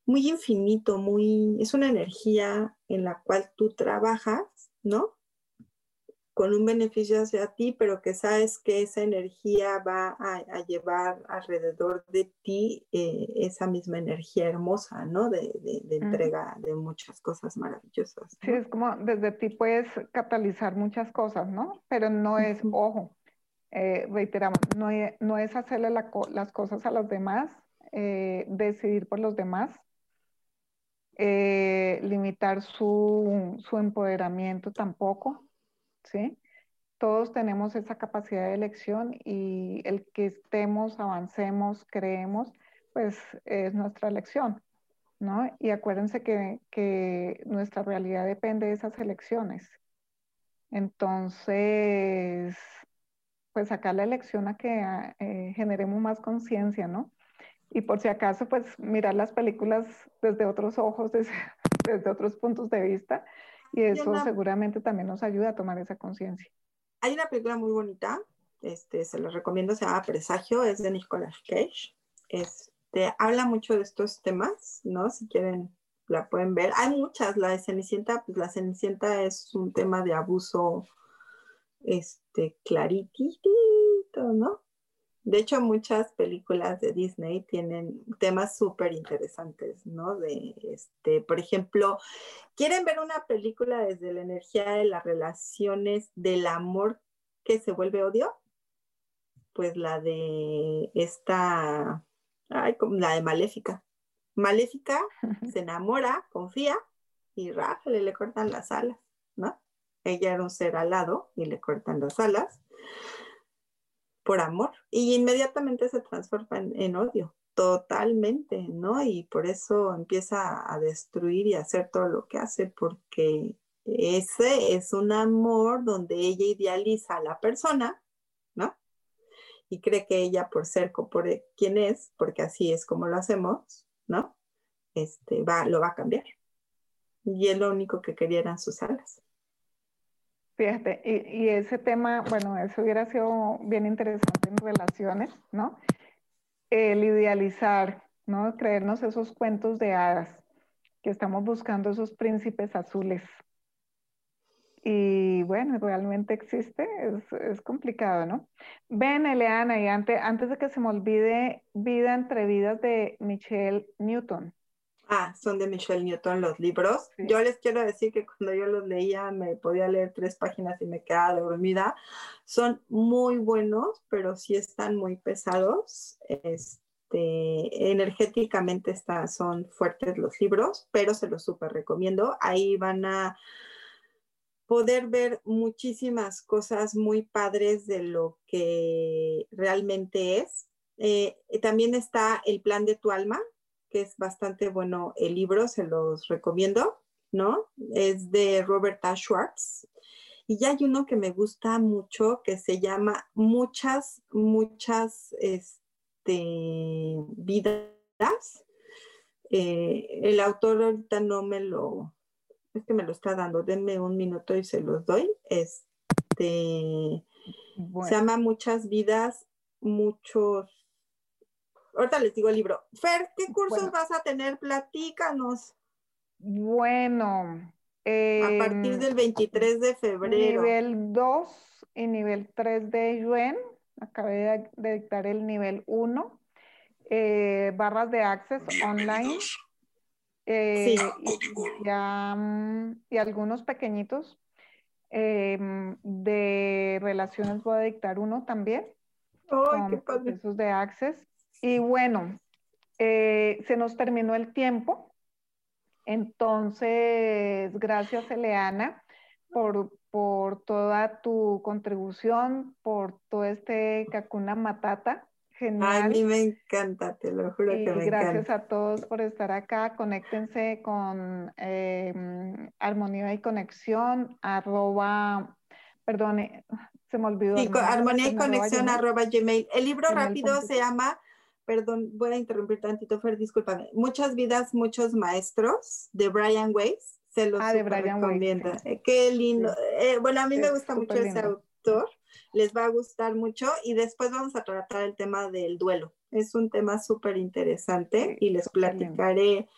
muy infinito, muy, es una energía en la cual tú trabajas, ¿no? con un beneficio hacia ti, pero que sabes que esa energía va a, llevar alrededor de ti eh, esa misma energía hermosa, ¿no? De, entrega de muchas cosas maravillosas. Sí, es como desde ti puedes catalizar muchas cosas, ¿no? Pero no es, ojo, eh, reiteramos, no, no, es hacerle las cosas a los demás, eh, decidir por los demás, limitar su, su empoderamiento tampoco ¿sí? Todos tenemos esa capacidad de elección y el que estemos, avancemos, creemos, pues es nuestra elección, ¿no? Y acuérdense que, nuestra realidad depende de esas elecciones. Entonces, pues acá la elección a que eh, generemos más conciencia, ¿no? Y por si acaso, pues mirar las películas desde otros ojos, desde, desde otros puntos de vista, y eso seguramente también nos ayuda a tomar esa conciencia. Hay una película muy bonita, este, se la recomiendo, se llama Presagio, es de Nicolas Cage. Este, habla mucho de estos temas, ¿no? Si quieren, la pueden ver. Hay muchas, la de Cenicienta, pues la Cenicienta es un tema de abuso, este, claritito, ¿no? De hecho, muchas películas de Disney tienen temas súper interesantes, ¿no? De, este, por ejemplo, ¿quieren ver una película desde la energía de las relaciones del amor que se vuelve odio? Pues la de esta, ay, la de Maléfica. Maléfica se enamora, confía y rájale, le cortan las alas, ¿no? Ella era un ser alado y le cortan las alas por amor y inmediatamente se transforma en, odio, totalmente, ¿no? Y por eso empieza a destruir y a hacer todo lo que hace, porque ese es un amor donde ella idealiza a la persona, ¿no? Y cree que ella por ser por quien es, porque así es como lo hacemos, ¿no? Este, va, lo va a cambiar. Y es lo único que quería eran sus alas. Fíjate, y, ese tema, bueno, eso hubiera sido bien interesante en relaciones, ¿no? El idealizar, ¿no? Creernos esos cuentos de hadas, que estamos buscando esos príncipes azules. Y bueno, realmente existe, es, complicado, ¿no? Ven, Eleana, y antes, antes de que se me olvide, Vida entre vidas de Michelle Newton. Ah, son de Michelle Newton los libros. Yo les quiero decir que cuando yo los leía me podía leer tres páginas y me quedaba dormida. Son muy buenos, pero sí están muy pesados. Este, energéticamente está, son fuertes los libros, pero se los súper recomiendo. Ahí van a poder ver muchísimas cosas muy padres de lo que realmente es. Eh, también está El plan de tu alma, que es bastante bueno el libro, se los recomiendo, ¿no? Es de Robert A. Schwartz. Y ya hay uno que me gusta mucho que se llama Muchas, muchas este, vidas. Eh, el autor ahorita no me lo, es que me lo está dando, denme un minuto y se los doy. Este, Se llama Muchas vidas, muchos ahorita les digo el libro. Fer, ¿qué cursos vas a tener? Platícanos. Bueno. a partir del 23 de febrero. Nivel 2 y nivel 3 de Yuen. Acabé de, dictar el nivel 1. Eh, barras de access online. Eh, y, algunos pequeñitos em, de relaciones voy a dictar uno también. con procesos de Access. Y bueno, eh, se nos terminó el tiempo. Entonces, gracias, Eleana, por, por toda tu contribución, por todo este Kakuna Matata. Genial. A mí me encanta, te lo juro que me gracias a todos por estar acá. Conéctense con eh, Armonía y Conexión, arroba, perdone, se me olvidó. Sí, armonía y Conexión, arroba Gmail. El libro rápido se llama, perdón, voy a interrumpir tantito, Fer, discúlpame. Muchas vidas, muchos maestros, de Brian Weiss. Se los ah, de Brian recomiendo. Eh, qué lindo. Eh, bueno, a mí me gusta mucho ese autor les va a gustar mucho y después vamos a tratar el tema del duelo. Es un tema súper interesante y les platicaré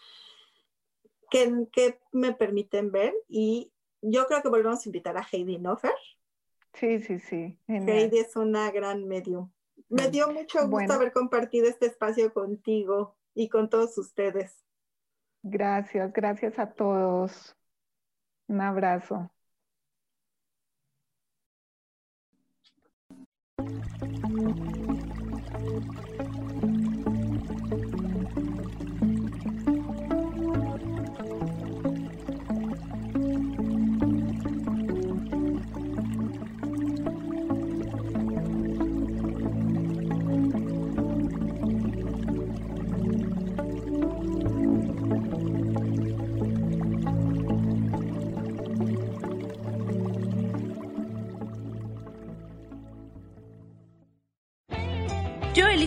qué, me permiten ver y yo creo que volvemos a invitar a Heidi Noffer. Sí, sí, sí. Heidi es una gran medium. Me dio mucho gusto haber compartido este espacio contigo y con todos ustedes. Gracias, gracias a todos. Un abrazo.